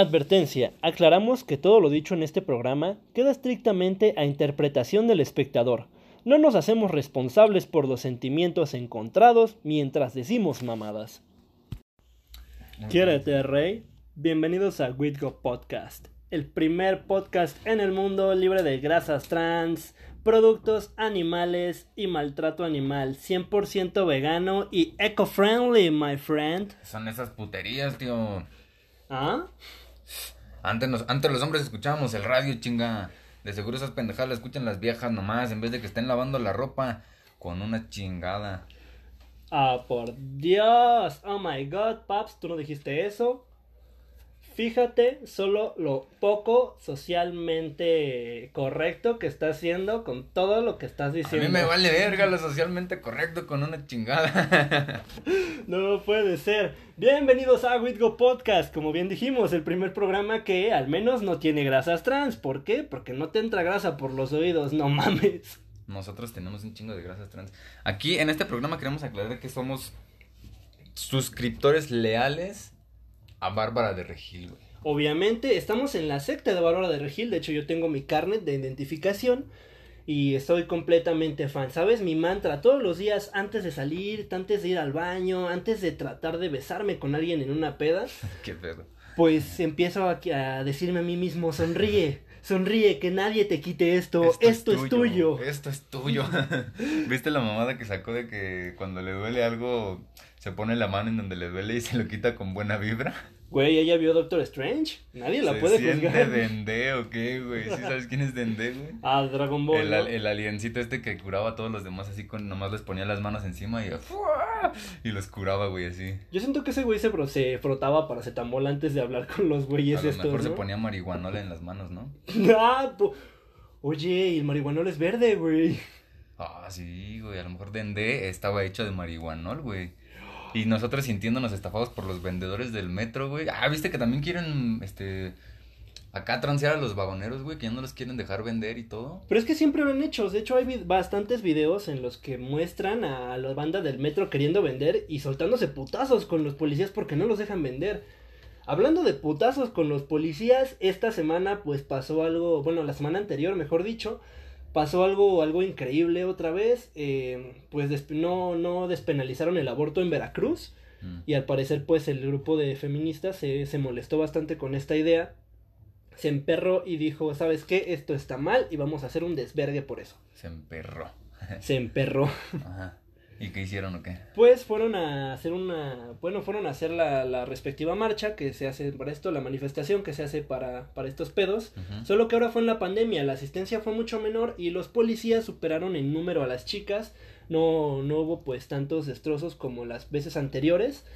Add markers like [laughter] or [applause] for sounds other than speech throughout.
Advertencia, aclaramos que todo lo dicho en este programa queda estrictamente a interpretación del espectador. No nos hacemos responsables por los sentimientos encontrados mientras decimos mamadas. Quiérete, Rey. Bienvenidos a Witgo Podcast, el primer podcast en el mundo libre de grasas trans, productos animales y maltrato animal, 100% vegano y eco-friendly, my friend. Son esas puterías, tío. ¿Ah? Antes, nos, antes los hombres escuchábamos el radio, chinga. De seguro esas pendejadas las escuchan las viejas nomás, en vez de que estén lavando la ropa con una chingada. Ah, por Dios. Oh my god, Paps, tú no dijiste eso. Fíjate solo lo poco socialmente correcto que estás haciendo con todo lo que estás A diciendo. mí me vale [laughs] verga lo socialmente correcto con una chingada. [laughs] No puede ser. Bienvenidos a Witgo Podcast. Como bien dijimos, el primer programa que al menos no tiene grasas trans. ¿Por qué? Porque no te entra grasa por los oídos. No mames. Nosotros tenemos un chingo de grasas trans. Aquí en este programa queremos aclarar que somos suscriptores leales a Bárbara de Regil, güey. Obviamente, estamos en la secta de Bárbara de Regil. De hecho, yo tengo mi carnet de identificación. Y estoy completamente fan. ¿Sabes? Mi mantra todos los días antes de salir, antes de ir al baño, antes de tratar de besarme con alguien en una peda. [laughs] Qué pedo. Pues empiezo a, a decirme a mí mismo, sonríe, sonríe, que nadie te quite esto, esto, es tuyo. Esto es tuyo. [laughs] ¿Viste la mamada que sacó de que cuando le duele algo se pone la mano en donde le duele y se lo quita con buena vibra? Güey, ¿ella vio Doctor Strange? Nadie la ¿Se puede juzgar. Dendé o qué, güey? ¿Sí sabes quién es Dendé, güey? [laughs] Ah, Dragon Ball. El, ¿no? al- el aliencito este que curaba a todos los demás así con nomás les ponía las manos encima y ¡fua! y los curaba, güey, así. Yo siento que ese güey se, se frotaba paracetamol antes de hablar con los güeyes a lo estos, mejor se ponía marihuanola en las manos, ¿no? [laughs] Ah, po- Oye, y el marihuanol es verde, güey. Ah, sí, güey, a lo mejor Dendé estaba hecho de marihuanol, güey. Y nosotros sintiéndonos estafados por los vendedores del metro, güey. Ah, viste que también quieren, este, acá transear a los vagoneros, güey, que ya no los quieren dejar vender y todo. Pero es que siempre lo han hecho. De hecho, hay bastantes videos en los que muestran a la banda del metro queriendo vender y soltándose putazos con los policías porque no los dejan vender. Hablando de putazos con los policías, esta semana pues pasó algo, bueno, la semana anterior, mejor dicho, pasó algo, algo increíble otra vez. eh, pues no, no despenalizaron el aborto en Veracruz. Mm. Y al parecer, pues el grupo de feministas se, se molestó bastante con esta idea. Se emperró y dijo, ¿sabes qué? Esto está mal y vamos a hacer un desvergue por eso. Se emperró. Se emperró. [laughs] Ajá. ¿Y qué hicieron o qué? Pues fueron a hacer una, bueno, fueron a hacer la, la respectiva marcha que se hace para esto, la manifestación que se hace para, para estos pedos. Solo que ahora fue en la pandemia, la asistencia fue mucho menor y los policías superaron en número a las chicas. No, no hubo pues tantos destrozos como las veces anteriores,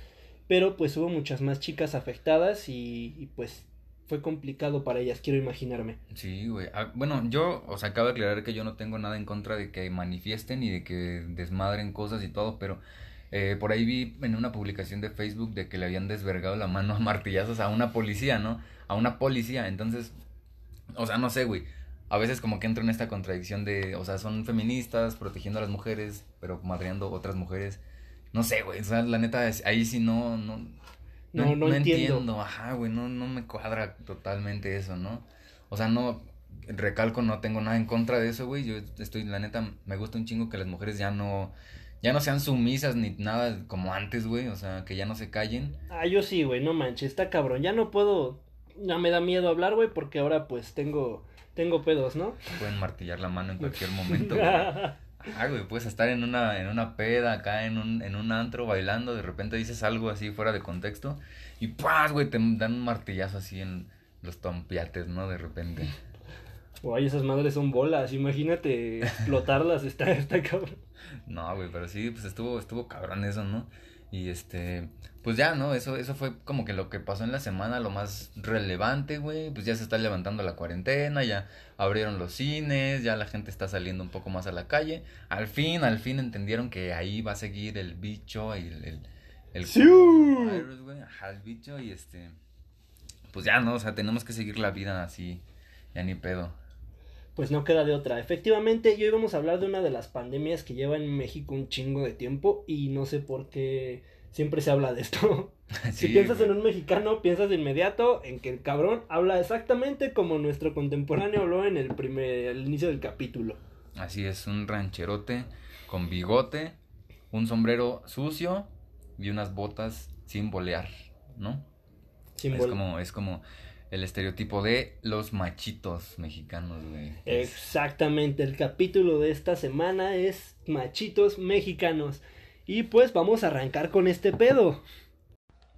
pero pues hubo muchas más chicas afectadas y, y, pues fue complicado para ellas, quiero imaginarme. Sí, güey. Ah, bueno, yo, o sea, acabo de aclarar que yo no tengo nada en contra de que manifiesten y de que desmadren cosas y todo, pero eh, por ahí vi en una publicación de Facebook de que le habían desvergado la mano a martillazos a una policía, ¿no? A una policía. Entonces, o sea, no sé, güey. A veces como que entro en esta contradicción de, o sea, son feministas protegiendo a las mujeres, pero madreando otras mujeres. No sé, güey. O sea, la neta, ahí sí no, no, No, no entiendo. Ajá, güey, no, no me cuadra totalmente eso, ¿no? O sea, no, recalco, no tengo nada en contra de eso, güey. Yo estoy, la neta, me gusta un chingo que las mujeres ya no, ya no sean sumisas ni nada como antes, güey. O sea, que ya no se callen. Ah, yo sí, güey, no manches, está cabrón. Ya no puedo, ya me da miedo hablar, güey, porque ahora pues tengo, tengo pedos, ¿no? Pueden martillar la mano en cualquier [laughs] momento, [laughs] güey. Ah, güey, puedes estar en una, en una peda acá, en un, en un antro bailando, de repente dices algo así fuera de contexto y ¡paz, güey! Te dan un martillazo así en los tompiates, ¿no? De repente. [laughs] Guay, esas madres son bolas, imagínate explotarlas, [laughs] está, está cabrón. No, güey, pero sí, pues estuvo, estuvo cabrón eso, ¿no? Y este, pues ya, ¿no? Eso, eso fue como que lo que pasó en la semana, lo más relevante, güey. Pues ya se está levantando la cuarentena, ya abrieron los cines, ya la gente está saliendo un poco más a la calle. Al fin, al fin entendieron que ahí va a seguir el bicho y el, el, el ¡Sí! coronavirus, güey. Ajá, el bicho y este, pues ya, ¿no? O sea, tenemos que seguir la vida así, ya ni pedo. Pues no queda de otra. Efectivamente, hoy vamos a hablar de una de las pandemias que lleva en México un chingo de tiempo y no sé por qué siempre se habla de esto. [laughs] si piensas en un mexicano, piensas de inmediato en que el cabrón habla exactamente como nuestro contemporáneo habló en el primer, el inicio del capítulo. Así es, un rancherote con bigote, un sombrero sucio y unas botas sin bolear, ¿no? Sin es bol- como, es como el estereotipo de los machitos mexicanos, güey. Exactamente, el capítulo de esta semana es machitos mexicanos. Y pues vamos a arrancar con este pedo.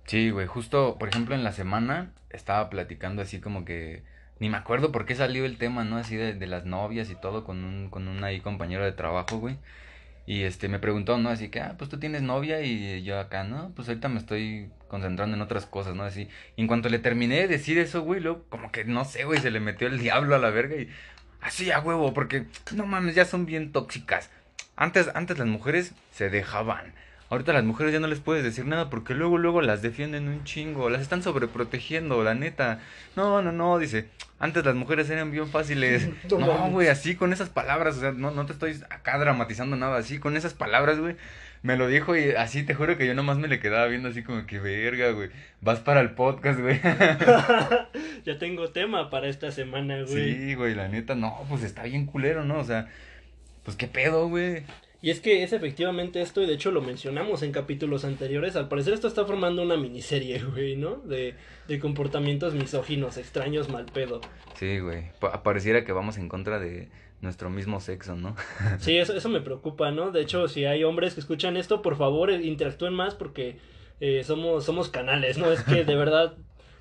Sí, güey, justo, por ejemplo, en la semana estaba platicando así como que ni me acuerdo por qué salió el tema, ¿no? Así de, de las novias y todo con un con un ahí compañero de trabajo, güey. Y este me preguntó, ¿no? Así que, ah, pues tú tienes novia y yo acá, ¿no? Pues ahorita me estoy concentrando en otras cosas, ¿no? Así. Y en cuanto le terminé de decir eso, güey, luego como que no sé, güey, se le metió el diablo a la verga y así a huevo, porque no mames, ya son bien tóxicas. Antes antes las mujeres se dejaban. Ahorita las mujeres ya no les puedes decir nada porque luego, luego las defienden un chingo, las están sobreprotegiendo, la neta. No, no, no, dice, antes las mujeres eran bien fáciles. [laughs] No güey, así con esas palabras, o sea, no, no te estoy acá dramatizando nada, así con esas palabras, güey. Me lo dijo y así te juro que yo nomás me le quedaba viendo así como que verga, güey. Vas para el podcast, güey. [laughs] ya tengo tema para esta semana, güey. Sí, güey, la neta, no, pues está bien culero, ¿no? O sea, pues qué pedo, güey. Y es que es efectivamente esto, y de hecho lo mencionamos en capítulos anteriores. Al parecer, esto está formando una miniserie, [laughs] güey, ¿no? De, de comportamientos misóginos, extraños, mal pedo. Sí, güey. Pa- pareciera que vamos en contra de nuestro mismo sexo, ¿no? [laughs] Sí, eso, eso me preocupa, ¿no? De hecho, si hay hombres que escuchan esto, por favor, eh, interactúen más porque eh, somos, somos canales, ¿no? Es que de [laughs] verdad,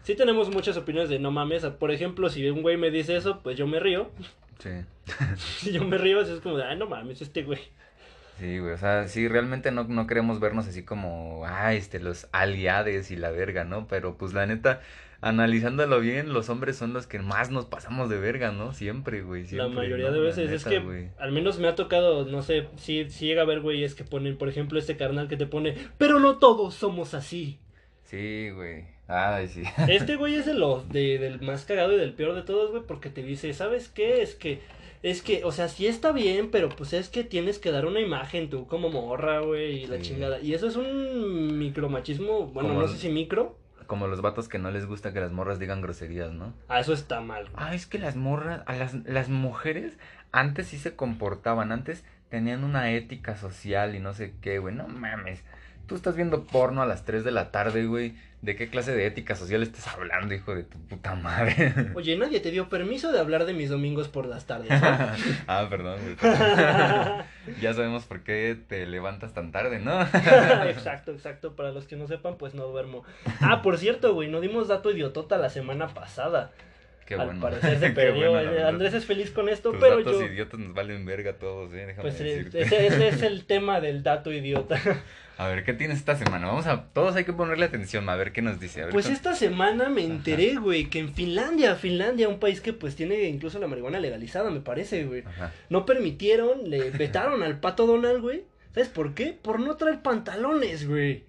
sí tenemos muchas opiniones de no mames. Por ejemplo, si un güey me dice eso, pues yo me río. Sí. [laughs] Si yo me río, es como ay, no mames, este güey. Sí, güey, o sea, sí, realmente no, no queremos vernos así como, ah, este, los aliades y la verga, ¿no? Pero pues la neta, analizándolo bien, los hombres son los que más nos pasamos de verga, ¿no? Siempre, güey, La siempre, mayoría ¿no? de La veces es que güey. al menos me ha tocado, no sé, si, si llega a ver güeyes que ponen, por ejemplo, este carnal que te pone, pero no todos somos así. Sí, güey, ay, sí. [laughs] Este güey es de los de, del más cagado y del peor de todos, güey, porque te dice, ¿sabes qué? Es que, es que, o sea, sí está bien, pero pues es que tienes que dar una imagen tú como morra, güey, y la Sí. chingada. Y eso es un micromachismo, bueno, Como no sé si micro. Como los vatos que no les gusta que las morras digan groserías, ¿no? Ah, eso está mal. güey. Ah, es que las morras, a las, las mujeres antes sí se comportaban, antes tenían una ética social y no sé qué, güey, no mames. Tú estás viendo porno a las 3 de la tarde, güey. ¿De qué clase de ética social estás hablando, hijo de tu puta madre? [laughs] Oye, nadie te dio permiso de hablar de mis domingos por las tardes, ¿no? [laughs] ah, perdón, güey. [laughs] ya sabemos por qué te levantas tan tarde, ¿no? exacto, exacto. Para los que no sepan, pues no duermo. Ah, por cierto, güey, no dimos dato idiotota la semana pasada. qué Al bueno. parecer se perdió. bueno, Eh. Andrés es feliz con esto, Tus pero datos yo. idiotas nos valen verga todos, eh, déjame Pues eh, decirte. ese, ese es el tema del dato idiota. A ver, ¿qué tienes esta semana? Vamos a... Todos hay que ponerle atención, a ver qué nos dice. A ver, Pues con- esta semana me enteré, güey, que en Finlandia, Finlandia, un país que pues tiene incluso la marihuana legalizada, me parece, güey. Ajá. No permitieron, le [laughs] vetaron al pato Donald, güey. ¿Sabes por qué? Por no traer pantalones, güey.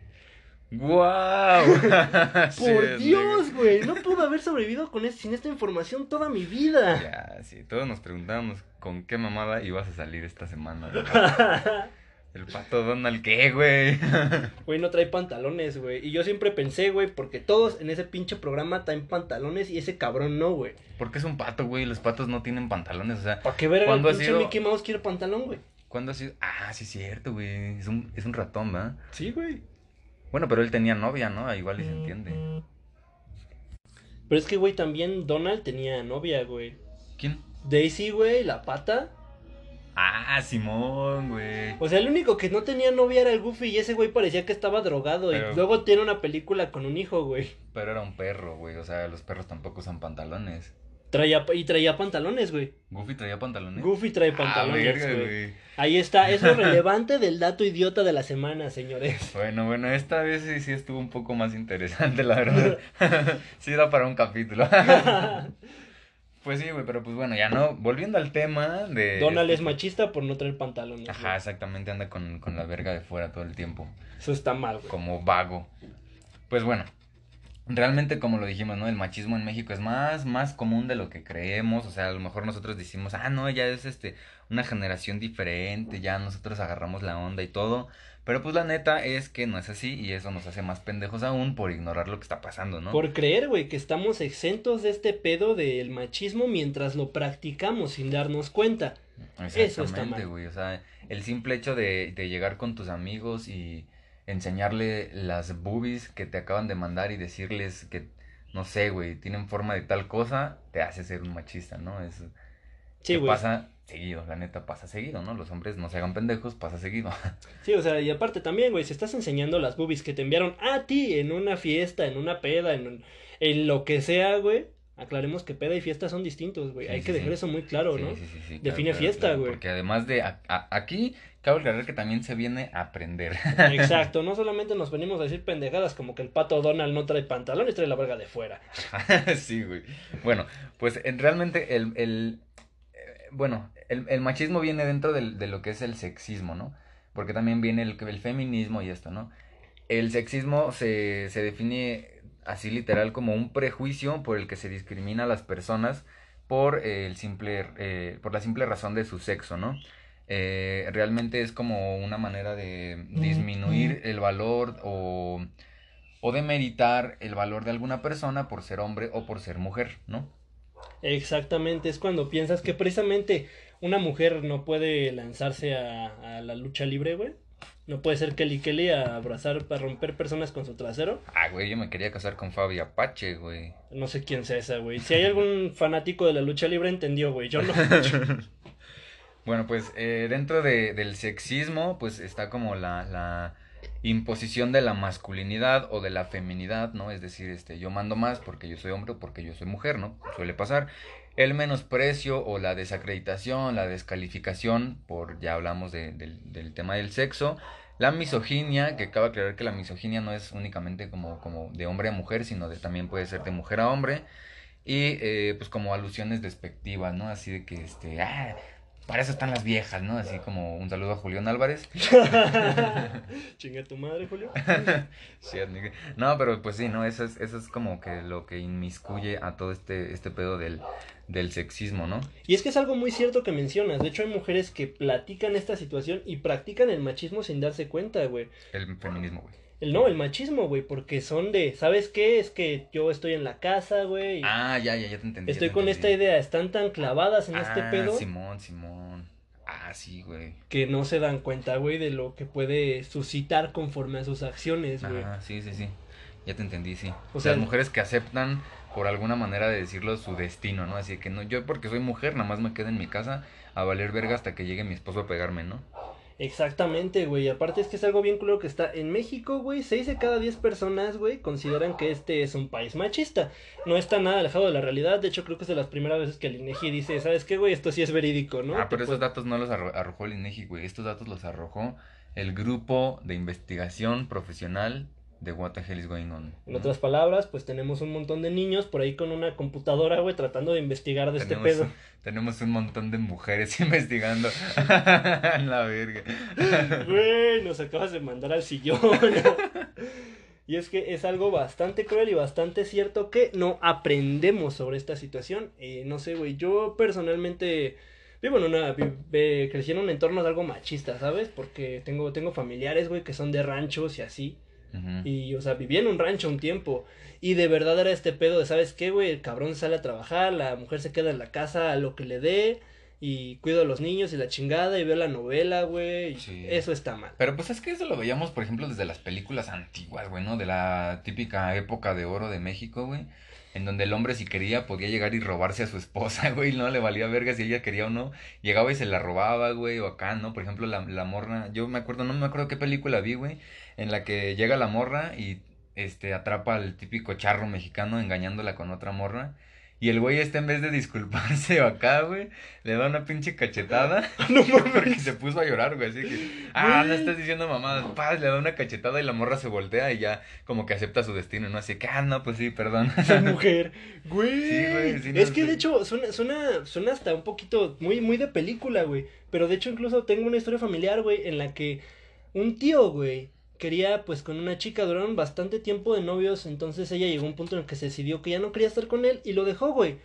¡Guau! [laughs] [laughs] Por Dios, güey. No pudo haber sobrevivido con es- sin esta información toda mi vida. Ya, sí, todos nos preguntábamos con qué mamada ibas a salir esta semana. El pato Donald, ¿qué, güey? [laughs] Güey, no trae pantalones, güey. Y yo siempre pensé, güey, porque todos en ese pinche programa traen pantalones y ese cabrón no, güey. Porque es un pato, güey. Los patos no tienen pantalones, o sea, ¿Para qué ver el ¿Cuándo ha pinche sido? Mickey Mouse quiere pantalón, güey? ¿cuándo ha sido? Ah, sí, es cierto, güey. Es un, es un ratón, ¿verdad? Sí, güey. Bueno, pero él tenía novia, ¿no? Igual y se entiende. Pero es que, güey, también Donald tenía novia, güey. ¿Quién? Daisy, güey, la pata. Ah, Simón, güey. O sea, el único que no tenía novia era el Goofy y ese güey parecía que estaba drogado. Pero- Y luego tiene una película con un hijo, güey. Pero era un perro, güey. O sea, los perros tampoco usan pantalones. Traía, y traía pantalones, güey. ¿Goofy traía pantalones? Goofy trae Ah, pantalones, verga, güey. güey. Ahí está, eso es [laughs] relevante del dato idiota de la semana, señores. Bueno, bueno, esta vez sí, sí estuvo un poco más interesante, la verdad. [laughs] [laughs] sí da para un capítulo. Pues sí, güey, pero pues bueno, ya no. Volviendo al tema de... Donald es machista por no traer pantalones. Ajá, güey. exactamente, anda con, con la verga de fuera todo el tiempo. Eso está mal, güey. Como vago. Pues bueno, realmente como lo dijimos, ¿no? El machismo en México es más, más común de lo que creemos, o sea, a lo mejor nosotros decimos, ah, no, ya es este, una generación diferente, ya nosotros agarramos la onda y todo, pero pues la neta es que no es así y eso nos hace más pendejos aún por ignorar lo que está pasando, ¿no? Por creer, güey, que estamos exentos de este pedo del machismo mientras lo practicamos sin darnos cuenta. Eso está mal. güey, o sea, el simple hecho de, de llegar con tus amigos y enseñarle las boobies que te acaban de mandar y decirles que, no sé, güey, tienen forma de tal cosa, te hace ser un machista, ¿no? Es, sí, pasa seguido, la neta pasa seguido, ¿no? Los hombres no se hagan pendejos, pasa seguido. [laughs] Sí, o sea, y aparte también, güey, si estás enseñando las boobies que te enviaron a ti en una fiesta, en una peda, en, en lo que sea, güey, aclaremos que peda y fiesta son distintos, güey. Hay que dejar eso muy claro, ¿no? Define fiesta, güey. porque además de aquí, cabe aclarar que también se viene a aprender. [laughs] Exacto, no solamente nos venimos a decir pendejadas como que el pato Donald no trae pantalones, trae la verga de fuera. [laughs] sí, güey. Bueno, pues en, realmente el, el eh, bueno, el, el, machismo viene dentro del, de lo que es el sexismo, ¿no? Porque también viene el, el feminismo y esto, ¿no? El sexismo se, se define así literal como un prejuicio por el que se discrimina a las personas por el simple eh, por la simple razón de su sexo no eh, realmente es como una manera de disminuir el valor o o de meritar el valor de alguna persona por ser hombre o por ser mujer no exactamente es cuando piensas que precisamente una mujer no puede lanzarse a, a la lucha libre güey no puede ser Kelly Kelly a abrazar, para romper personas con su trasero. Ah, güey, yo me quería casar con Fabi Apache, güey. No sé quién sea esa, güey. Si hay algún fanático de la lucha libre, entendió, güey. Yo no. [laughs] bueno, pues eh, dentro de, del sexismo, pues está como la, la imposición de la masculinidad o de la feminidad, ¿no? Es decir, este, yo mando más porque yo soy hombre o porque yo soy mujer, ¿no? Suele pasar el menosprecio o la desacreditación, la descalificación, por ya hablamos de, del tema del sexo, la misoginia, que cabe aclarar que la misoginia no es únicamente como, como de hombre a mujer, sino de también puede ser de mujer a hombre, y eh, pues como alusiones despectivas, ¿no? Así de que, este, ah, para eso están las viejas, ¿no? Así como un saludo a Julián Álvarez. [laughs] Chinga tu madre, Julio. [laughs] no, pero pues sí, ¿no? Eso es, eso es como que lo que inmiscuye a todo este, este pedo del, del sexismo, ¿no? Y es que es algo muy cierto que mencionas. De hecho, hay mujeres que platican esta situación y practican el machismo sin darse cuenta, güey. El feminismo, güey. El no, el machismo, güey, porque son de, ¿sabes qué? Es que yo estoy en la casa, güey. Ah, ya, ya, ya te entendí. Estoy con esta idea, están tan clavadas en este ah, pedo. Simón, Simón. Ah, sí, güey. Que no se dan cuenta, güey, de lo que puede suscitar conforme a sus acciones, güey. Ah, sí, sí, sí. Ya te entendí, sí. O sea, las mujeres que aceptan por alguna manera de decirlo su destino, ¿no? Así que no, yo porque soy mujer, nada más me quedo en mi casa a valer verga hasta que llegue mi esposo a pegarme, ¿no? Exactamente, güey. Aparte es que es algo bien claro que está en México, güey. Seis de cada diez personas, güey, consideran que este es un país machista. No está nada alejado de la realidad. De hecho, creo que es de las primeras veces que el INEGI dice, ¿sabes qué, güey? Esto sí es verídico, ¿no? Ah, pero esos datos no los arrojó el INEGI, güey. Estos datos los arrojó el grupo de investigación profesional de what the hell is going on. En otras palabras, pues tenemos un montón de niños por ahí con una computadora, güey, tratando de investigar de este pedo. [laughs] Tenemos un montón de mujeres [laughs] investigando. [laughs] la verga. Güey, nos acabas de mandar al sillón. y es que es algo bastante cruel y bastante cierto que no aprendemos sobre esta situación. Eh, no sé, güey, yo personalmente vivo en una, crecí en un entorno de algo machista, ¿sabes? Porque tengo, tengo familiares, güey, que son de ranchos y así. Y, o sea, viví en un rancho un tiempo. Y de verdad era este pedo de, ¿sabes qué, güey? El cabrón sale a trabajar, la mujer se queda en la casa a lo que le dé. Y cuido a los niños y la chingada y veo la novela, güey. Eso está mal. Pero pues es que eso lo veíamos, por ejemplo, desde las películas antiguas, güey, ¿no? De la típica época de oro de México, güey en donde el hombre si quería podía llegar y robarse a su esposa, [laughs] güey, no le valía verga si ella quería o no, llegaba y se la robaba, güey, o acá, ¿no? Por ejemplo, la, la morra, yo me acuerdo, no me acuerdo qué película vi, güey, en la que llega la morra y este atrapa al típico charro mexicano engañándola con otra morra y el güey este en vez de disculparse [laughs] acá, güey, le da una pinche cachetada. [laughs] no Porque se puso a llorar, güey. Así que, ah, no estás diciendo mamadas. Paz, le da una cachetada y la morra se voltea y ya como que acepta su destino, ¿no? Así que, ah, no, pues sí, perdón. [laughs] Soy mujer. Güey. Sí, güey. Sí, es que de hecho suena, suena, suena hasta un poquito muy, muy de película, güey. Pero de hecho incluso tengo una historia familiar, güey, en la que un tío, güey, quería pues con una chica, duraron bastante tiempo de novios, entonces ella llegó a un punto en el que se decidió que ya no quería estar con él y lo dejó, güey.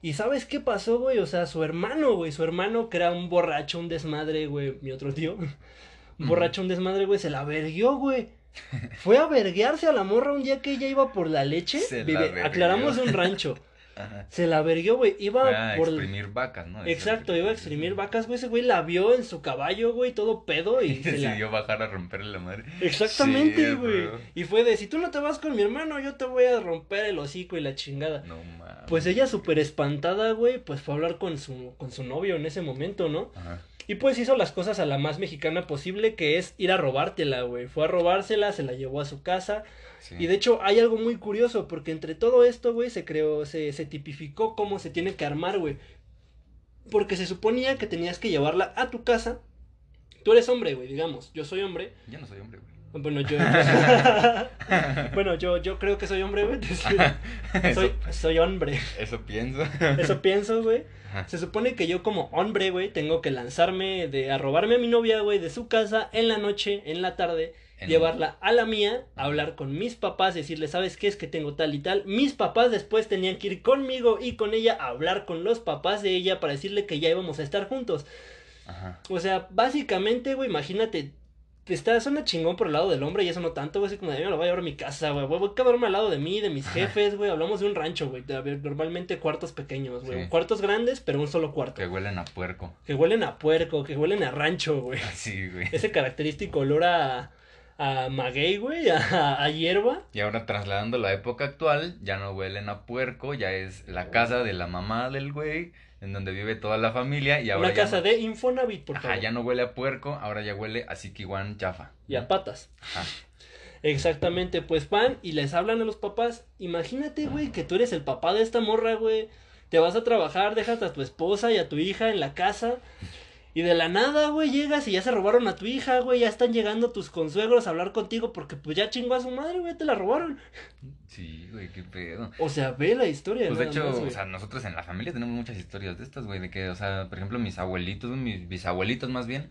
Y ¿sabes qué pasó, güey? O sea, su hermano, güey, su hermano que era un borracho, un desmadre, güey, mi otro tío, [laughs] un borracho, un desmadre, güey, se la verguió, güey. [laughs] Fue a verguearse a la morra un día que ella iba por la leche. Se Vive, aclaramos un rancho. [laughs] Ajá. Se la verguió, güey. Iba Fue a por. exprimir vacas, ¿no? Exacto, iba a exprimir vacas, güey. Ese güey la vio en su caballo, güey, todo pedo y Y [laughs] se la. decidió bajar a romperle la madre. Exactamente, Sí, güey. bro. y fue de, si tú no te vas con mi hermano, yo te voy a romper el hocico y la chingada. No mames. Pues ella súper espantada, güey, pues fue a hablar con su, con su novio en ese momento, ¿no? Ajá. Y pues hizo las cosas a la más mexicana posible, que es ir a robártela, güey. Fue a robársela, se la llevó a su casa. Sí. Y de hecho hay algo muy curioso, porque entre todo esto, güey, se creó, se, se tipificó cómo se tiene que armar, güey. Porque se suponía que tenías que llevarla a tu casa. Tú eres hombre, güey, digamos. Yo soy hombre. Yo no soy hombre, güey. Bueno, yo. [laughs] [laughs] bueno, yo, yo creo que soy hombre, güey. [laughs] Soy, soy hombre. Eso pienso. Eso pienso, güey. Se supone que yo como hombre, güey, tengo que lanzarme de a robarme a mi novia, güey, de su casa en la noche, en la tarde, En- llevarla a la mía, hablar con mis papás, decirle, ¿sabes qué es que tengo tal y tal? Mis papás después tenían que ir conmigo y con ella a hablar con los papás de ella para decirle que ya íbamos a estar juntos. Ajá. O sea, básicamente, güey, imagínate, te está, suena chingón por el lado del hombre y eso no tanto, güey, así como de, "Yo me lo voy a llevar a mi casa, güey, voy a quedarme al lado de mí, de mis jefes, güey, hablamos de un rancho, güey, normalmente cuartos pequeños, güey, Sí. cuartos grandes, pero un solo cuarto. Que huelen a puerco. Que huelen a puerco, que huelen a rancho, güey. Sí, güey. Ese característico olor a, a maguey, güey, a, a hierba. Y ahora trasladando la época actual, ya no huelen a puerco, ya es la casa de la mamá del güey, en donde vive toda la familia y ahora Una casa no, de Infonavit, por Ajá, favor. ya no huele a puerco, ahora ya huele a Sikiwan chafa. Y a patas. Ajá. Exactamente, pues van y les hablan a los papás. Imagínate, güey, que tú eres el papá de esta morra, güey. Te vas a trabajar, dejas a tu esposa y a tu hija en la casa. Y de la nada, güey, llegas y ya se robaron a tu hija, güey. Ya están llegando tus consuegros a hablar contigo porque pues ya chingó a su madre, güey, te la robaron. Sí, güey, qué pedo. O sea, ve la historia. Pues de hecho, más, o sea, nosotros en la familia tenemos muchas historias de estas, güey, de que, o sea, por ejemplo, mis abuelitos, mis bisabuelitos más bien,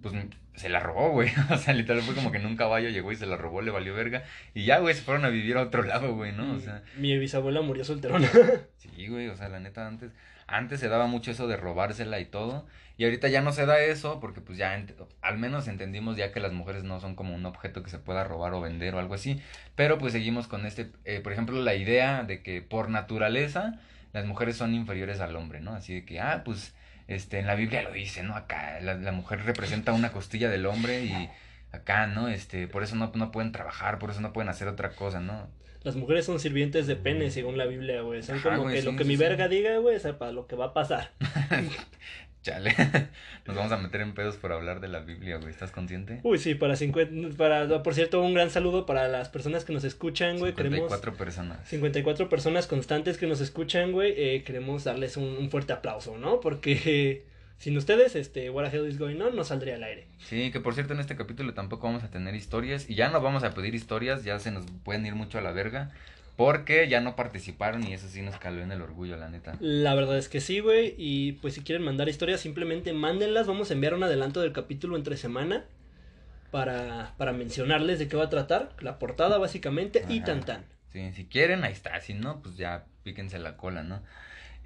pues se la robó, güey. [laughs] O sea, literal fue como que en un caballo llegó y se la robó, le valió verga. Y ya, güey, se fueron a vivir a otro lado, güey, ¿no? O sea, Mi bisabuela murió solterona. sí, güey, o sea, la neta, antes, antes se daba mucho eso de robársela y todo. Y ahorita ya no se da eso porque pues ya, al menos entendimos ya que las mujeres no son como un objeto que se pueda robar o vender o algo así. Pero pues seguimos con este, eh, por ejemplo, la idea de que por naturaleza las mujeres son inferiores al hombre, ¿no? Así de que, ah, pues, este, en la Biblia lo dice, ¿no? Acá la, la mujer representa una costilla del hombre y acá, ¿no? Este, por eso no, no pueden trabajar, por eso no pueden hacer otra cosa, ¿no? Las mujeres son sirvientes de pene, según la Biblia, güey. Son Ajá, como güey, que lo que mi verga diga, güey, para lo que va a pasar. [laughs] Chale, [laughs] nos vamos a meter en pedos por hablar de la Biblia, güey, ¿estás consciente? Uy, sí, para 50, para, por cierto, un gran saludo para las personas que nos escuchan, güey. Queremos 54 personas. 54 personas constantes que nos escuchan, güey. Eh, queremos darles un, un fuerte aplauso, ¿no? Porque sin ustedes, este, What the Hell is Going On no saldría al aire. Sí, que por cierto en este capítulo tampoco vamos a tener historias y ya no vamos a pedir historias, ya se nos pueden ir mucho a la verga porque ya no participaron y eso sí nos caló en el orgullo, la neta. La verdad es que sí, güey. Y pues si quieren mandar historias, simplemente mándenlas. Vamos a enviar un adelanto del capítulo entre semana. Para, para mencionarles de qué va a tratar. La portada, básicamente. Y tan tan. Sí, si quieren, ahí está, si no, pues ya píquense la cola, ¿no?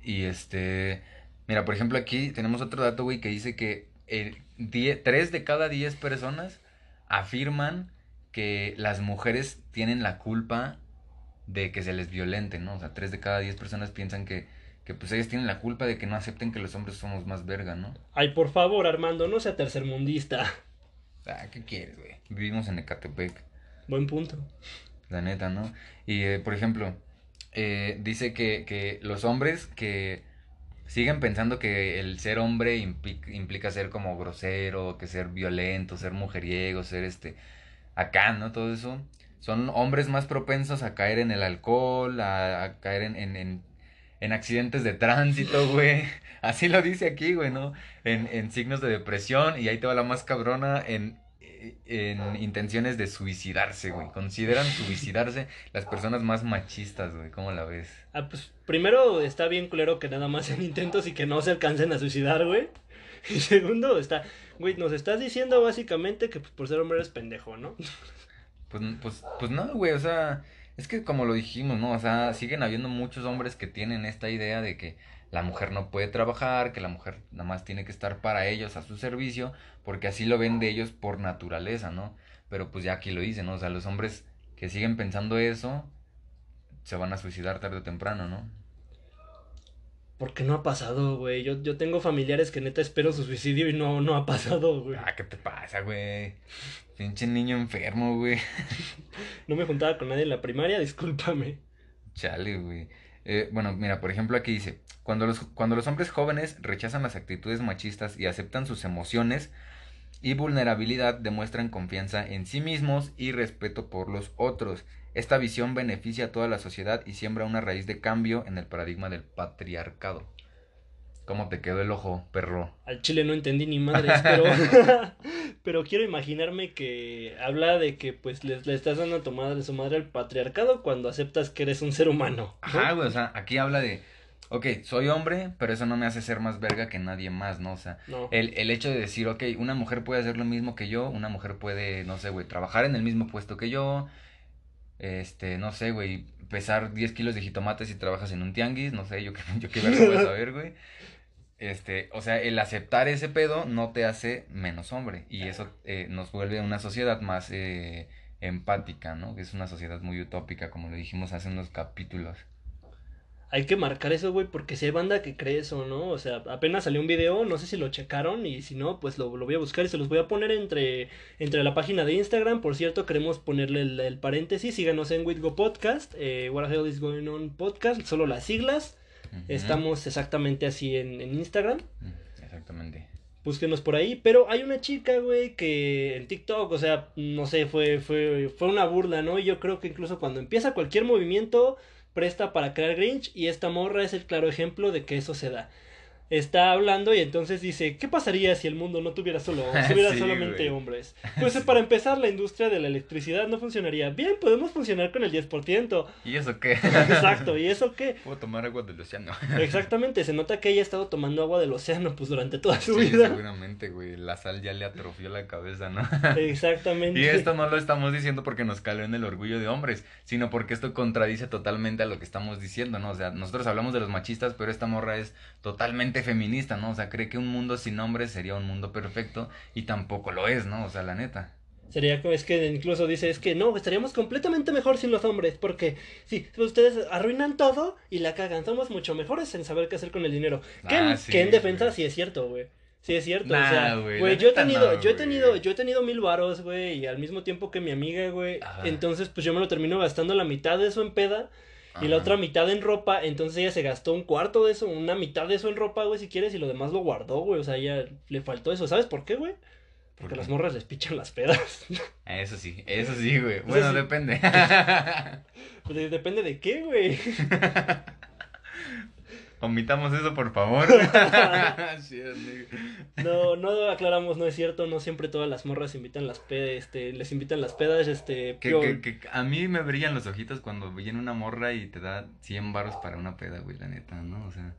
Y este, mira, por ejemplo aquí tenemos otro dato, güey, que dice que el die- tres de cada diez personas afirman que las mujeres tienen la culpa de que se les violente, ¿no? O sea, tres de cada diez personas piensan que, que pues ellas tienen la culpa de que no acepten que los hombres somos más verga, ¿no? Ay, por favor, Armando, no sea tercermundista. Ah, ¿qué quieres, güey? Vivimos en Ecatepec. Buen punto. La neta, ¿no? Y, eh, por ejemplo, eh, dice que, que los hombres que siguen pensando que el ser hombre impli- implica ser como grosero, que ser violento, ser mujeriego, ser este, acá, ¿no? Todo eso. Son hombres más propensos a caer en el alcohol, a, a caer en, en, en, en accidentes de tránsito, [laughs] güey. Así lo dice aquí, güey, ¿no? En, en signos de depresión y ahí te va la más cabrona en, en intenciones de suicidarse, güey. Consideran suicidarse las personas más machistas, güey. ¿Cómo la ves? Ah, pues primero está bien culero que nada más sean intentos y que no se alcancen a suicidar, güey. [laughs] Y segundo, está, güey, nos estás diciendo básicamente que pues, por ser hombre eres pendejo, ¿no? Pues, pues, pues no, güey, o sea, es que como lo dijimos, ¿no? O sea, siguen habiendo muchos hombres que tienen esta idea de que la mujer no puede trabajar, que la mujer nada más tiene que estar para ellos, a su servicio, porque así lo ven de ellos por naturaleza, ¿no? Pero pues ya aquí lo dicen, ¿no? O sea, los hombres que siguen pensando eso se van a suicidar tarde o temprano, ¿no? Porque no ha pasado, güey. Yo, yo tengo familiares que neta espero su suicidio y no, no ha pasado, güey. Ah, ¿qué te pasa, güey? Pinche niño enfermo, güey. [laughs] no me juntaba con nadie en la primaria, discúlpame. Chale, güey. Eh, bueno, mira, por ejemplo, aquí dice, cuando los, cuando los hombres jóvenes rechazan las actitudes machistas y aceptan sus emociones y vulnerabilidad, demuestran confianza en sí mismos y respeto por los otros. Esta visión beneficia a toda la sociedad y siembra una raíz de cambio en el paradigma del patriarcado. ¿Cómo te quedó el ojo, perro? Al chile no entendí ni madres, pero, [laughs] [laughs] pero quiero imaginarme que habla de que pues le, estás dando a tu madre, su madre al patriarcado cuando aceptas que eres un ser humano. Ajá, güey, o sea, aquí habla de, ok, soy hombre, pero eso no me hace ser más verga que nadie más, ¿no? O sea, El, el hecho de decir, ok, una mujer puede hacer lo mismo que yo, una mujer puede, no sé, güey, trabajar en el mismo puesto que yo, este, no sé, güey, pesar 10 kilos de jitomates si trabajas en un tianguis, no sé, yo, [laughs] yo qué verga voy a saber, güey. Este, o sea, el aceptar ese pedo no te hace menos hombre y eso eh, nos vuelve una sociedad más eh, empática, ¿no? Que es una sociedad muy utópica, como lo dijimos hace unos capítulos hay que marcar eso, güey, porque si hay banda que cree eso, ¿no? O sea, apenas salió un video, no sé si lo checaron y si no, pues lo, voy a buscar y se los voy a poner entre, entre la página de Instagram. Por cierto, queremos ponerle el, paréntesis, síganos en Witgo Podcast, eh, What the Hell is Going On Podcast, solo las siglas. Estamos exactamente así en, en Instagram. Exactamente búsquenos por ahí. Pero hay una chica, güey, que en TikTok, o sea, no sé, fue, fue, fue una burla, ¿no? Y yo creo que incluso cuando empieza cualquier movimiento, presta para crear Grinch y esta morra es el claro ejemplo de que eso se da está hablando y entonces dice, ¿qué pasaría si el mundo no tuviera solo, [laughs] si hubiera solamente hombres? Pues para empezar, la industria de la electricidad no funcionaría. Bien, podemos funcionar con el 10%. ¿Y eso qué? Exacto, ¿y eso qué? [laughs] Puedo tomar agua del océano. [laughs] Exactamente, se nota que ella ha estado tomando agua del océano pues durante toda su vida. seguramente, güey, la sal ya le atrofió la cabeza, ¿no? Exactamente. y esto no lo estamos diciendo porque nos caló en el orgullo de hombres, sino porque esto contradice totalmente a lo que estamos diciendo, ¿no? O sea, nosotros hablamos de los machistas, pero esta morra es totalmente feminista, ¿no? O sea, cree que un mundo sin hombres sería un mundo perfecto y tampoco lo es, ¿no? O sea, la neta. Sería es que incluso dice, es que no, estaríamos completamente mejor sin los hombres, porque si ustedes arruinan todo y la cagan, somos mucho mejores en saber qué hacer con el dinero. que, en, ah, en, defensa sí es cierto, güey. Sí es cierto, o sea, güey, yo he tenido, yo he tenido, yo he tenido mil varos, güey, y al mismo tiempo que mi amiga, güey, entonces pues yo me lo termino gastando la mitad de eso en peda y la otra mitad en ropa, entonces ella se gastó un cuarto de eso, una mitad de eso en ropa, güey, si quieres, y lo demás lo guardó, güey, o sea, ella le faltó eso, ¿sabes por qué, güey? Porque las morras les pichan las pedas. [laughs] Eso sí, eso sí, güey. Bueno, depende. [laughs] Pues, depende de qué, güey. [laughs] Omitamos eso, por favor. [laughs] no, no aclaramos, no es cierto, no siempre todas las morras invitan las pedas, este, les invitan las pedas, este... Que, que, a mí me brillan los ojitos cuando viene una morra y te da 100 baros para una peda, güey, la neta, ¿no? O sea,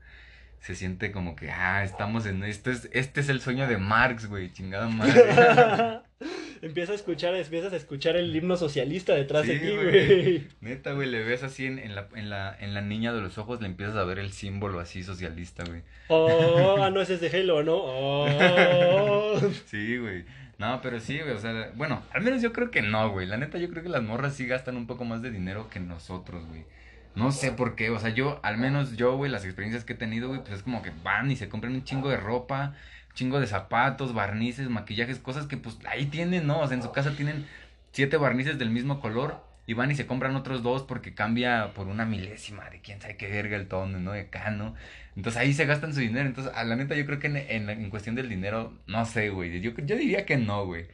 se siente como que, ah, estamos en, esto es, este es el sueño de Marx, güey, chingada madre. [laughs] [laughs] empieza a escuchar, empiezas a escuchar el himno socialista detrás de ti, güey. [laughs] Neta, güey, le ves así en, la, en, la, en la niña de los ojos, le empiezas a ver el símbolo así socialista, güey. Oh, ah, [laughs] no, ese es de Halo, ¿no? Oh. sí, güey. No, pero sí, güey, o sea, bueno, al menos yo creo que no, güey. La neta, yo creo que las morras sí gastan un poco más de dinero que nosotros, güey. No sé por qué, o sea, yo, al menos yo, güey, las experiencias que he tenido, güey, pues es como que van y se compran un chingo de ropa chingo de zapatos, barnices, maquillajes, cosas que pues ahí tienen, ¿no? O sea, en su casa tienen siete barnices del mismo color y van y se compran otros dos porque cambia por una milésima de quién sabe qué verga el tono, ¿no? De acá, ¿no? Entonces ahí se gastan su dinero. Entonces, a la neta, yo creo que en, cuestión del dinero, no sé, güey. Yo, yo diría que no, güey.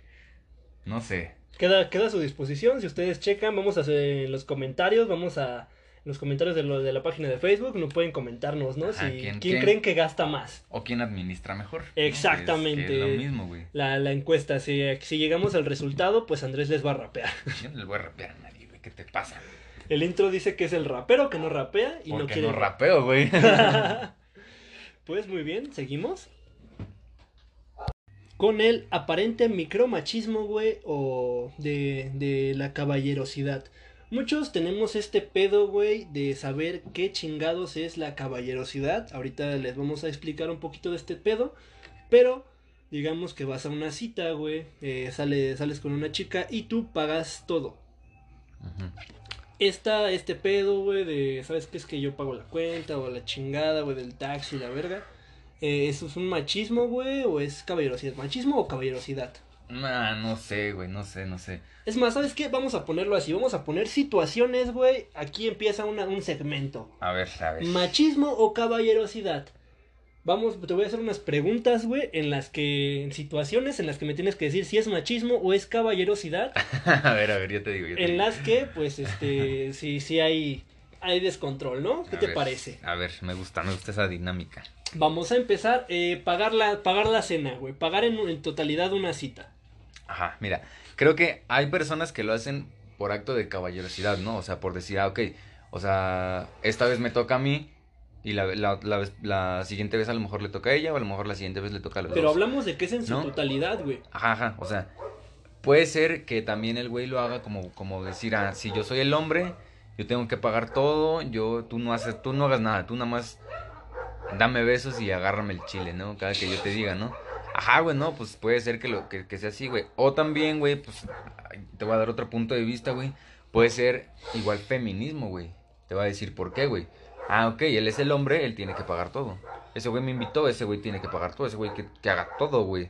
No sé. Queda, queda a su disposición. Si ustedes checan, vamos a hacer los comentarios, vamos a los comentarios de, lo, de la página de Facebook no pueden comentarnos, ¿no? si, ¿quién, creen que gasta más? O quién administra mejor. Exactamente. lo mismo, güey. La, la encuesta, si, si llegamos al resultado, pues Andrés les va a rapear. [laughs] Yo no les voy a rapear a nadie, güey, ¿qué te pasa? El intro dice que es el rapero que no rapea y no quiere... no rapeo, güey. [laughs] pues muy bien, ¿seguimos? con el aparente micromachismo, güey, o de, de la caballerosidad. Muchos tenemos este pedo, güey, de saber qué chingados es la caballerosidad. Ahorita les vamos a explicar un poquito de este pedo. Pero, digamos que vas a una cita, güey, eh, sale, sales con una chica y tú pagas todo. Está este pedo, güey, de, ¿sabes qué es que yo pago la cuenta o la chingada, güey, del taxi, la verga? Eh, ¿Eso es un machismo, güey, o es caballerosidad? ¿Machismo o caballerosidad? Nah, no sé, güey, no sé, no sé. Es más, ¿sabes qué? Vamos a ponerlo así, vamos a poner situaciones, güey. Aquí empieza una, un segmento. A ver, a ver. ¿Machismo o caballerosidad? Vamos, te voy a hacer unas preguntas, güey, en las que, en situaciones en las que me tienes que decir si es machismo o es caballerosidad. [laughs] a ver, a ver, yo te digo. Yo te en digo. las que, pues, este, [laughs] sí, sí hay, hay descontrol, ¿no? ¿Qué A te ver, parece? A ver, me gusta, me gusta esa dinámica. Vamos a empezar, eh, pagar la, pagar la cena, güey, pagar en, en totalidad una cita. Ajá, mira, creo que hay personas que lo hacen por acto de caballerosidad, ¿no? O sea, por decir, ah, ok, o sea, esta vez me toca a mí y la, la, la, vez- la siguiente vez a lo mejor le toca a ella o a lo mejor la siguiente vez le toca a los Pero dos. hablamos de que es en su totalidad, güey. Ajá, ajá, o sea, puede ser que también el güey lo haga como, como decir, ah, si yo soy el hombre, yo tengo que pagar todo, yo, tú no haces, tú no hagas nada, tú nada más dame besos y agárrame el chile, ¿no? Cada que yo te diga, ¿no? Ajá, güey, no, pues puede ser que, lo, que, sea así, güey. O también, güey, pues te voy a dar otro punto de vista, güey. Puede ser igual feminismo, güey. Te voy a decir por qué, güey. Ah, ok, él es el hombre, él tiene que pagar todo. Ese güey me invitó, ese güey tiene que pagar todo, ese güey que, que haga todo, güey.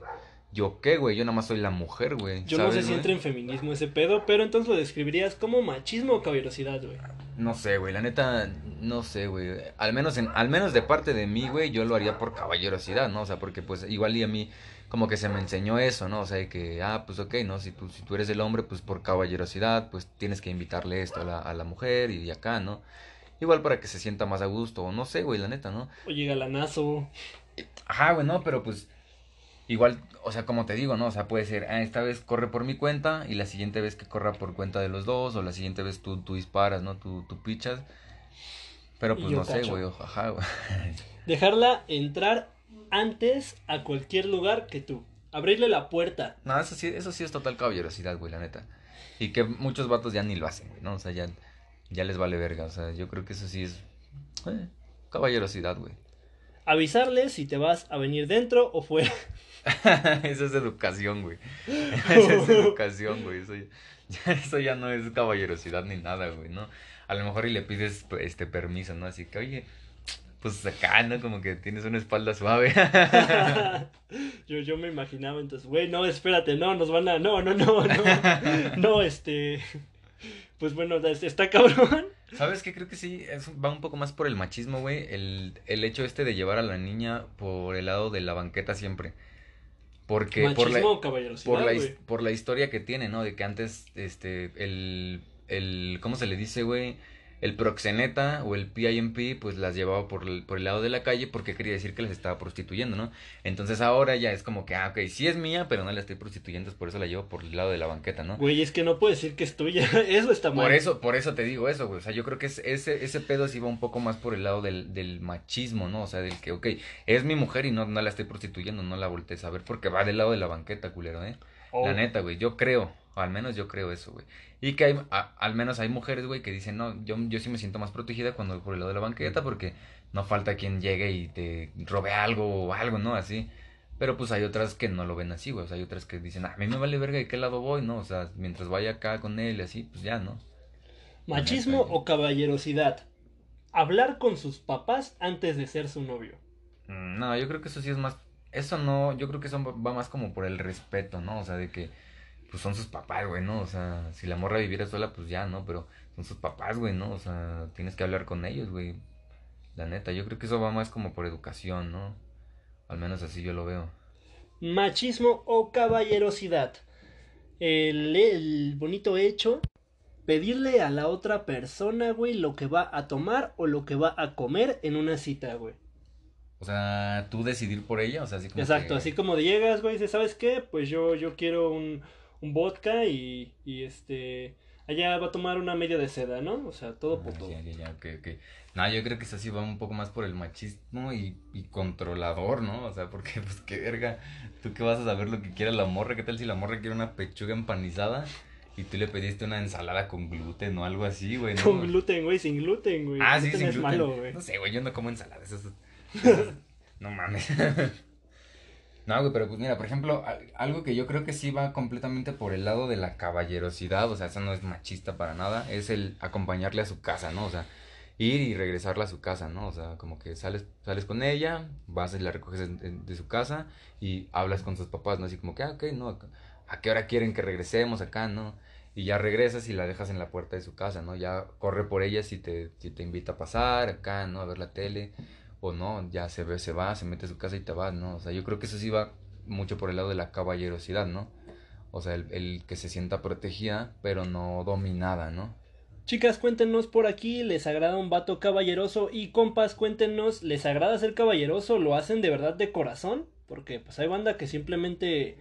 Yo qué, güey, yo nada más soy la mujer, güey. Yo no sé ¿sabes, si entra en feminismo ese pedo, pero entonces lo describirías como machismo o caballerosidad, güey. No sé, güey, la neta, no sé, güey. Al menos, en, al menos de parte de mí, güey, yo lo haría por caballerosidad, ¿no? O sea, porque pues igual y a mí como que se me enseñó eso, ¿no? O sea, que, ah, pues ok, ¿no? Si tú, si tú eres el hombre, pues por caballerosidad, pues tienes que invitarle esto a la, a la mujer y acá, ¿no? Igual para que se sienta más a gusto, o no sé, güey, la neta, ¿no? Oye, galanazo. Ajá, güey, no, pero pues igual, o sea, como te digo, ¿no? O sea, puede ser, ah, esta vez corre por mi cuenta y la siguiente vez que corra por cuenta de los dos, o la siguiente vez tú, tú disparas, ¿no? Tú, tú pichas. Pero pues no sé, güey, ajá, güey. [laughs] Dejarla entrar antes a cualquier lugar que tú. Abrirle la puerta. No, eso sí, eso sí es total caballerosidad, güey, la neta. Y que muchos vatos ya ni lo hacen, güey, ¿no? O sea, ya, ya les vale verga, o sea, yo creo que eso sí es eh, caballerosidad, güey. Avisarle si te vas a venir dentro o fuera. [laughs] [laughs] Eso es educación, güey. [laughs] Eso es [laughs] educación, güey. Eso ya, eso ya no es caballerosidad ni nada, güey, ¿no? A lo mejor y le pides este permiso, ¿no? Así que, oye, pues acá, ¿no? Como que tienes una espalda suave. yo, yo me imaginaba entonces, güey, no, espérate, no, nos van a. No, no, no, no. No, este. Pues bueno, es- está cabrón. ¿Sabes qué? Creo que sí, es- va un poco más por el machismo, güey. El, el hecho este de llevar a la niña por el lado de la banqueta siempre. Porque por la, o por la, por la historia que tiene, ¿no? De que antes, este, el, el, ¿cómo se le dice, güey? El proxeneta o el PIMP, pues las llevaba por el, por el lado de la calle porque quería decir que las estaba prostituyendo, ¿no? Entonces ahora ya es como que, ah, ok, sí es mía, pero no la estoy prostituyendo, es por eso la llevo por el lado de la banqueta, ¿no? Güey, es que no puedo decir que es tuya. [laughs] Eso está mal. Por eso, por eso te digo eso, güey. O sea, yo creo que es- ese, ese pedo sí va un poco más por el lado del, del machismo, ¿no? O sea, del que, ok, es mi mujer y no, no la estoy prostituyendo, no la voltees a ver porque va del lado de la banqueta, culero, ¿eh? Oh. La neta, güey, yo creo, o al menos yo creo eso, güey. Y que hay, a- al menos hay mujeres, güey, que dicen, no, yo, yo sí me siento más protegida cuando voy por el lado de la banqueta porque no falta quien llegue y te robe algo o algo, ¿no? Así. Pero pues hay otras que no lo ven así, güey. O sea, hay otras que dicen, "Ah, a mí me vale verga de qué lado voy, ¿no? O sea, mientras vaya acá con él y así, pues ya, ¿no? Machismo o caballerosidad. Hablar con sus papás antes de ser su novio. Mm, No, yo creo que eso sí es más. Eso no, yo creo que eso va más como por el respeto, ¿no? O sea, de que, pues son sus papás, güey, ¿no? O sea, si la morra viviera sola, pues ya, ¿no? Pero son sus papás, güey, ¿no? O sea, tienes que hablar con ellos, güey. La neta, yo creo que eso va más como por educación, ¿no? Al menos así yo lo veo. Machismo o caballerosidad. El, el bonito hecho. Pedirle a la otra persona, güey, lo que va a tomar o lo que va a comer en una cita, güey. O sea, tú decidir por ella, o sea, así como Exacto, que- así como de llegas, güey, dices, ¿sabes qué? Pues yo, yo quiero un, un vodka y, y este, allá va a tomar una media de seda, ¿no? O sea, todo Ah, puto. ya, ya, ya, ok, ok. No, yo creo que eso sí va un poco más por el machismo y, y controlador, ¿no? O sea, porque, pues, qué verga, tú qué vas a saber lo que quiere la morra, ¿qué tal si la morra quiere una pechuga empanizada y tú le pediste una ensalada con gluten o algo así, güey? ¿no? Con gluten, güey, sin gluten, güey. Ah, sí, gluten sin es gluten. malo, güey. No sé, güey, yo no como ensaladas, eso es- eso es- [laughs] No mames. [laughs] No, güey, pero pues mira, por ejemplo, al- algo que yo creo que sí va completamente por el lado de la caballerosidad, o sea, eso no es machista para nada, es el acompañarle a su casa, ¿no? O sea, ir y regresarla a su casa, ¿no? O sea, como que sales, sales con ella, vas y la recoges de su casa y hablas con sus papás, ¿no? Así como que, ah, ok, ¿no? ¿A qué hora quieren que regresemos acá, no? Y ya regresas y la dejas en la puerta de su casa, ¿no? Ya corre por ella si te, si te invita a pasar acá, ¿no? A ver la tele. O no, ya se ve, se va, se mete a su casa y te vas, ¿no? O sea, yo creo que eso sí va mucho por el lado de la caballerosidad, ¿no? O sea, el, que se sienta protegida, pero no dominada, ¿no? Chicas, cuéntenos por aquí, ¿les agrada un vato caballeroso? Y compas, cuéntenos, ¿les agrada ser caballeroso? ¿Lo hacen de verdad de corazón? Porque pues hay banda que simplemente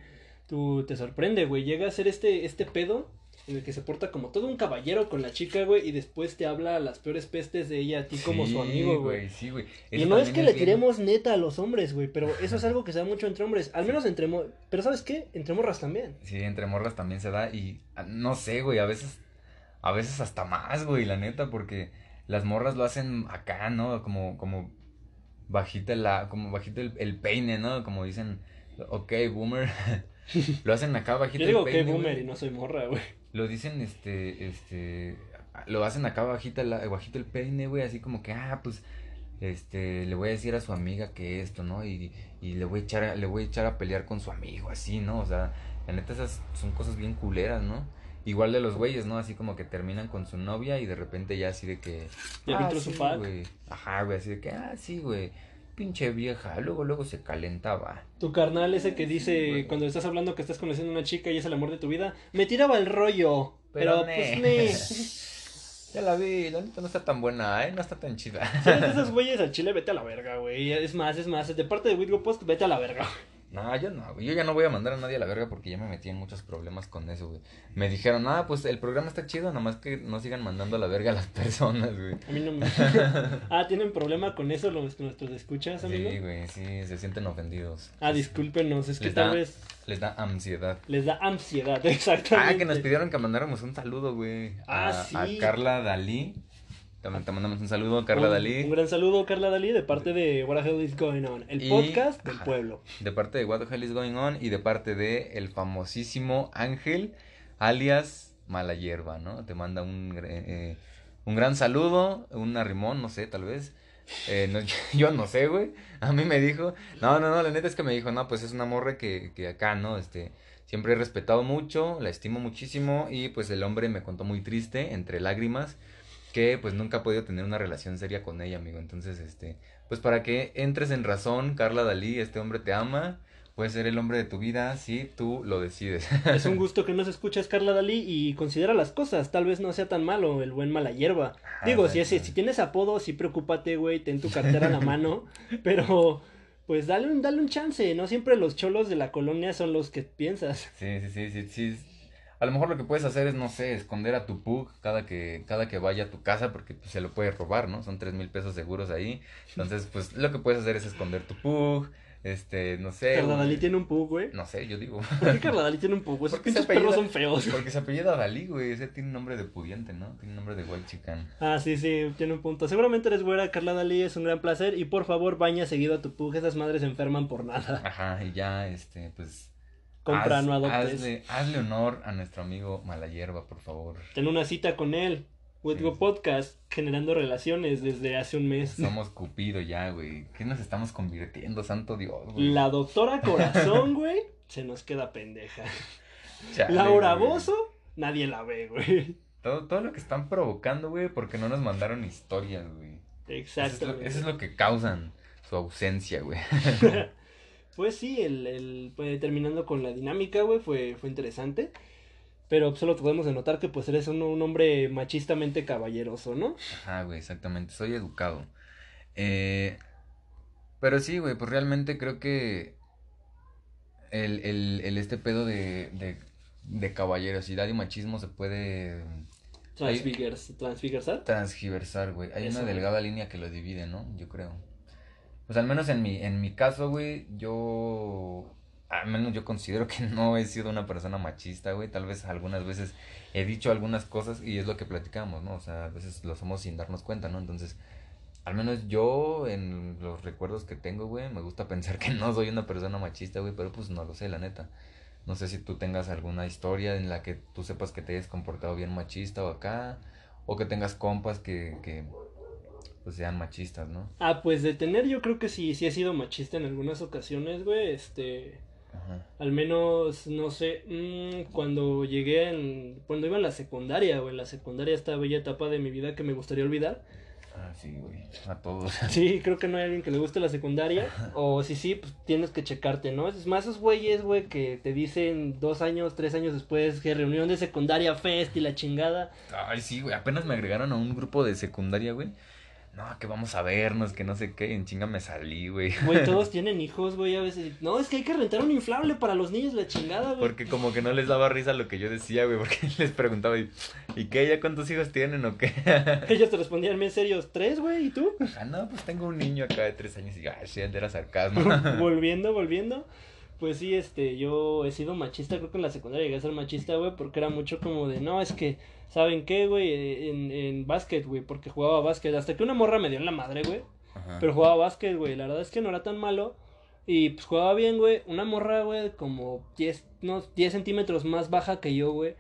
tú te sorprende, güey. Llega a ser este, este pedo en el que se porta como todo un caballero con la chica, güey, y después te habla las peores pestes de ella a ti como su amigo, güey. Sí, güey. Y no es que le bien- tiremos neta a los hombres, güey, pero eso es algo que se da mucho entre hombres. Al menos entre... mo- Pero ¿sabes qué? Entre morras también. Sí, entre morras también se da y ah, no sé, güey, a veces, a veces hasta más, güey, la neta, porque las morras lo hacen acá, ¿no? Como, como bajita la, como bajita el, el peine, ¿no? Como dicen, ok, boomer, [laughs] [laughs] lo hacen acá bajita Yo digo el que peine, boomer güey. y no soy morra, güey. Lo dicen, este, este, lo hacen acá bajita, la, bajito el peine, güey, así como que, ah, pues, este, le voy a decir a su amiga que esto, ¿no? Y, y le voy a echar, a- le voy a echar a pelear con su amigo, así, ¿no? O sea, la neta esas son cosas bien culeras, ¿no? Igual de los güeyes, ¿no? Así como que terminan con su novia y de repente ya así de que... Ya ah, su pack. Ajá, güey, así de que, ah, sí, güey, pinche vieja, luego, luego se calentaba. Tu carnal ese que dice cuando estás hablando que estás conociendo a una chica y es el amor de tu vida, me tiraba el rollo. Pero, Pero pues ne. [laughs] Ya la vi, la neta no está tan buena, ¿eh? No está tan chida. Si eres de esos [laughs] güeyes al chile, vete a la verga, güey. Es más, es más, de parte de Witgo Post, vete a la verga. No, yo no, güey. Yo ya no voy a mandar a nadie a la verga porque ya me metí en muchos problemas con eso, güey. Me dijeron, ah, pues el programa está chido, nomás que no sigan mandando a la verga a las [laughs] personas, güey. A mí no me. [laughs] ah, ¿tienen problema con eso los, nuestros escuchas, amigo? Sí, güey, sí, se sienten ofendidos. Ah, discúlpenos, es que Les tal da- vez Les da ansiedad. les da ansiedad, exactamente. [laughs] Ah, que nos pidieron que mandáramos un saludo, güey. Ah, a, sí. a Carla Dalí. También te mandamos un saludo, Carla Un- Dalí. Un gran saludo, Carla Dalí, de parte de What the Hell is Going On, el Y- podcast del ajá. pueblo. De parte de What the Hell is Going On y de parte de el famosísimo Ángel, alias Mala Hierba, ¿no? Te manda un, gr- eh, un gran saludo, un arrimón, no sé, tal vez. Eh, no, [laughs] yo no sé, güey. A mí me dijo, no, no, no, la neta es que me dijo, no, pues es una morra que, que acá, ¿no? Este, siempre he respetado mucho, la estimo muchísimo y pues el hombre me contó muy triste, entre lágrimas, que pues nunca ha podido tener una relación seria con ella, amigo. Entonces, este, pues para que entres en razón, Carla Dalí, este hombre te ama, puede ser el hombre de tu vida si tú lo decides. Es un [laughs] gusto que nos escuches, Carla Dalí, y considera las cosas. Tal vez no sea tan malo el buen mala hierba. Ah, Digo, si, es- si tienes apodo, sí preocúpate, güey, ten tu cartera a la mano. [laughs] Pero, pues dale un, dale un chance. No siempre los cholos de la colonia son los que piensas. Sí, sí, sí, sí, sí. A lo mejor lo que puedes hacer es, no sé, esconder a tu pug cada que, cada que vaya a tu casa porque pues, se lo puede robar, ¿no? Son tres mil pesos seguros ahí. Entonces, pues lo que puedes hacer es esconder tu pug, este, no sé. Carla. Dalí tiene un pug, güey. No sé, yo digo. ¿Por qué Carla Dalí tiene un pug? Esos pinches perros son feos. Porque se apellida Dalí, güey. Ese tiene nombre de pudiente, ¿no? Tiene nombre de white chican. Ah, sí, sí, tiene un punto. Seguramente eres güera, Carla Dalí, es un gran placer. Y por favor, baña seguido a tu pug. Esas madres se enferman por nada. Ajá, y ya, este, pues. Compra, haz- no adoptes. Hazle, hazle honor a nuestro amigo Malayerba, por favor. Ten una cita con él. Wetgo Sí. Podcast, generando relaciones desde hace un mes. Somos Cupido ya, güey. ¿Qué nos estamos convirtiendo, santo Dios, güey? La doctora Corazón, [laughs] güey, se nos queda pendeja. Chale, Laura güey. Bozo, nadie la ve, güey. Todo, todo lo que están provocando, güey, porque no nos mandaron historias, güey. Eso es, lo, Exactamente. eso es lo que causan su ausencia, güey. [laughs] Pues sí, el, el pues, terminando con la dinámica, güey, fue, fue interesante. Pero solo podemos denotar que pues eres un, un hombre machistamente caballeroso, ¿no? Ajá, güey, exactamente. Soy educado. Eh, pero sí, güey, pues realmente creo que el, el, el este pedo de, de de caballerosidad y machismo se puede Transfigers, transfigersar. transgiversar, güey. Hay Eso, una güey. delgada línea que lo divide, ¿no? Yo creo. Pues al menos en mi, en mi caso, güey, yo... Al menos yo considero que no he sido una persona machista, güey. Tal vez algunas veces he dicho algunas cosas y es lo que platicamos, ¿no? O sea, a veces lo somos sin darnos cuenta, ¿no? Entonces, al menos yo, en los recuerdos que tengo, güey, me gusta pensar que no soy una persona machista, güey, pero pues no lo sé, la neta. No sé si tú tengas alguna historia en la que tú sepas que te hayas comportado bien machista o acá, o que tengas compas que, que pues sean machistas, ¿no? Ah, pues de tener yo creo que sí, sí he sido machista en algunas ocasiones, güey, este... Ajá. Al menos, no sé, mm, cuando llegué en... Cuando iba en la secundaria, güey, en la secundaria esta bella etapa de mi vida que me gustaría olvidar. Ah, sí, güey, a todos. [laughs] Sí, creo que no hay alguien que le guste la secundaria. O si sí, pues tienes que checarte, ¿no? Es más esos güeyes, güey, que te dicen dos años, tres años después que reunión de secundaria, fest y la chingada. Ay, sí, güey, apenas me agregaron a un grupo de secundaria, güey. No, que vamos a vernos, que no sé qué, en chinga me salí, güey. Güey, todos [laughs] tienen hijos, güey, a veces. No, es que hay que rentar un inflable para los niños, la chingada, güey. Porque como que no les daba risa lo que yo decía, güey, porque [laughs] les preguntaba, ¿y, ¿y qué? ¿Ya cuántos hijos tienen o qué? [laughs] Ellos te respondían en serios, ¿tres, güey? ¿Y tú? ah, no, pues tengo un niño acá de tres años y, sí, era sarcasmo. volviendo, volviendo. Pues sí, este, yo he sido machista, creo que en la secundaria llegué a ser machista, güey, porque era mucho como de, no, es que, ¿saben qué, güey? En, en básquet, güey, porque jugaba básquet, hasta que una morra me dio en la madre, güey, pero jugaba básquet, güey, la verdad es que no era tan malo, y pues jugaba bien, güey, una morra, güey, como 10, no, 10 centímetros más baja que yo, güey,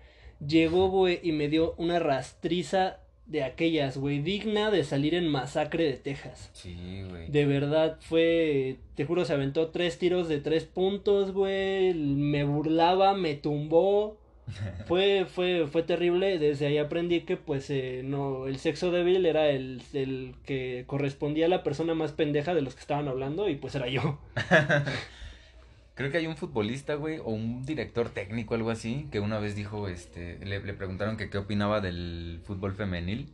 llegó, güey, y me dio una rastriza de aquellas, güey, digna de salir en Masacre de Texas. Sí, güey. De verdad fue, te juro, se aventó tres tiros de tres puntos, güey. Me burlaba, me tumbó. [laughs] Fue, fue, fue terrible. Desde ahí aprendí que, pues, eh, no, el sexo débil era el, el que correspondía a la persona más pendeja de los que estaban hablando, y pues era yo. [laughs] Creo que hay un futbolista, güey, o un director técnico, algo así, que una vez dijo, este, le, le preguntaron que qué opinaba del fútbol femenil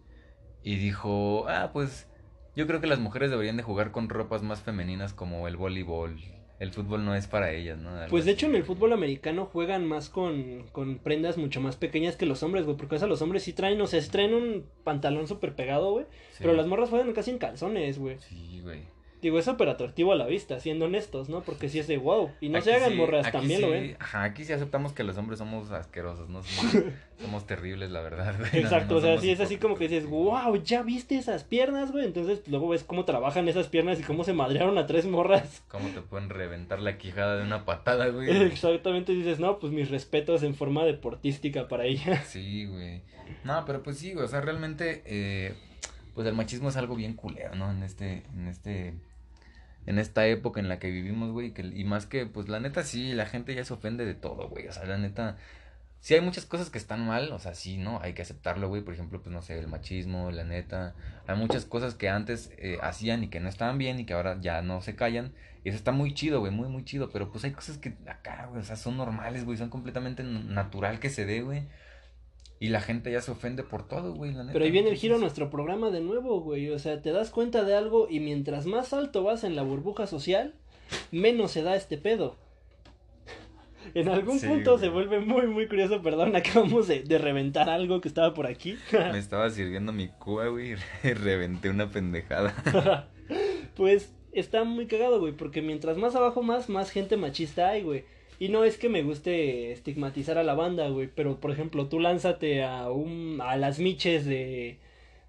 y dijo, ah, pues yo creo que las mujeres deberían de jugar con ropas más femeninas como el voleibol. El fútbol no es para ellas, ¿no? Algo Pues de hecho en el fútbol americano juegan más con, con prendas mucho más pequeñas que los hombres, güey. Porque o sea, los hombres sí traen, o sea, sí traen un pantalón súper pegado, güey. Sí. Pero las morras juegan casi en calzones, güey. Sí, güey. Digo, es súper atractivo a la vista, siendo honestos, ¿no? Porque si es de wow. Y no se hagan sí- morras, también lo sí- ven. Ajá, aquí sí aceptamos que los hombres somos asquerosos, ¿no? Somos, [laughs] somos terribles, la verdad, [laughs] güey. Exacto, no o sea, sí es así como que dices, wow, ¿ya viste esas piernas, güey? Entonces luego ves cómo trabajan esas piernas y cómo se madrearon a tres morras. [laughs] ¿Cómo te pueden reventar la quijada de una patada, güey? Exactamente, dices, no, pues mis respetos en forma deportística para ella. Sí, güey. No, pero pues sí, güey, o sea, realmente, eh, pues el machismo es algo bien culero, ¿no? En este, en este, en esta época en la que vivimos, güey, que, y más que, pues la neta sí, la gente ya se ofende de todo, güey, o sea, la neta, sí hay muchas cosas que están mal, o sea, sí, ¿no? Hay que aceptarlo, güey, por ejemplo, pues no sé, el machismo, la neta, hay muchas cosas que antes eh, hacían y que no estaban bien y que ahora ya no se callan, y eso está muy chido, güey, muy, muy chido, pero pues hay cosas que acá, güey, o sea, son normales, güey, son completamente natural que se dé, güey. Y la gente ya se ofende por todo, güey, la neta. Pero ahí viene el giro a nuestro programa de nuevo, güey. O sea, te das cuenta de algo y mientras más alto vas en la burbuja social, menos se da este pedo. [laughs] En algún Sí, punto güey. se vuelve muy, muy curioso, perdón, [laughs] acabamos de, de reventar algo que estaba por aquí. [laughs] Me estaba sirviendo mi cuba, güey, y reventé una pendejada. pues está muy cagado, güey, porque mientras más abajo más, más gente machista hay, güey. Y no es que me guste estigmatizar a la banda, güey, pero por ejemplo, tú lánzate a un a las miches de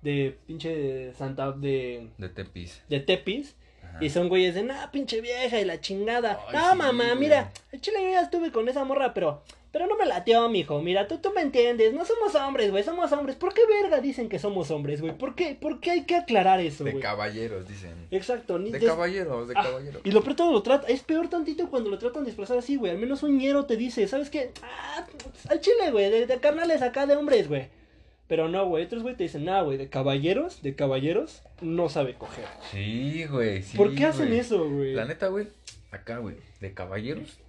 de pinche Santa de De Tepis. de Tepis Ajá. y son güeyes de, "Nah, pinche vieja y la chingada." Ay, no, sí, mamá, güey. mira, el chile yo ya estuve con esa morra, pero pero no me latió, mijo. Mira, tú, tú me entiendes. No somos hombres, güey. Somos hombres. ¿Por qué verga dicen que somos hombres, güey? ¿Por qué? ¿Por qué hay que aclarar eso, De güey? caballeros, dicen. Exacto. Ni De des- caballeros, de Ah, caballeros. y lo peor todo lo trata, es peor tantito cuando lo tratan de disfrazar así, güey. Al menos un ñero te dice, ¿sabes qué? Ah, al chile, güey, de, de carnales acá de hombres, güey. Pero no, güey, otros güey te dicen, nada, güey, de caballeros, de caballeros, no sabe coger. Sí, güey, sí. ¿Por qué hacen güey. eso, güey? La neta, güey, acá, güey, de caballeros,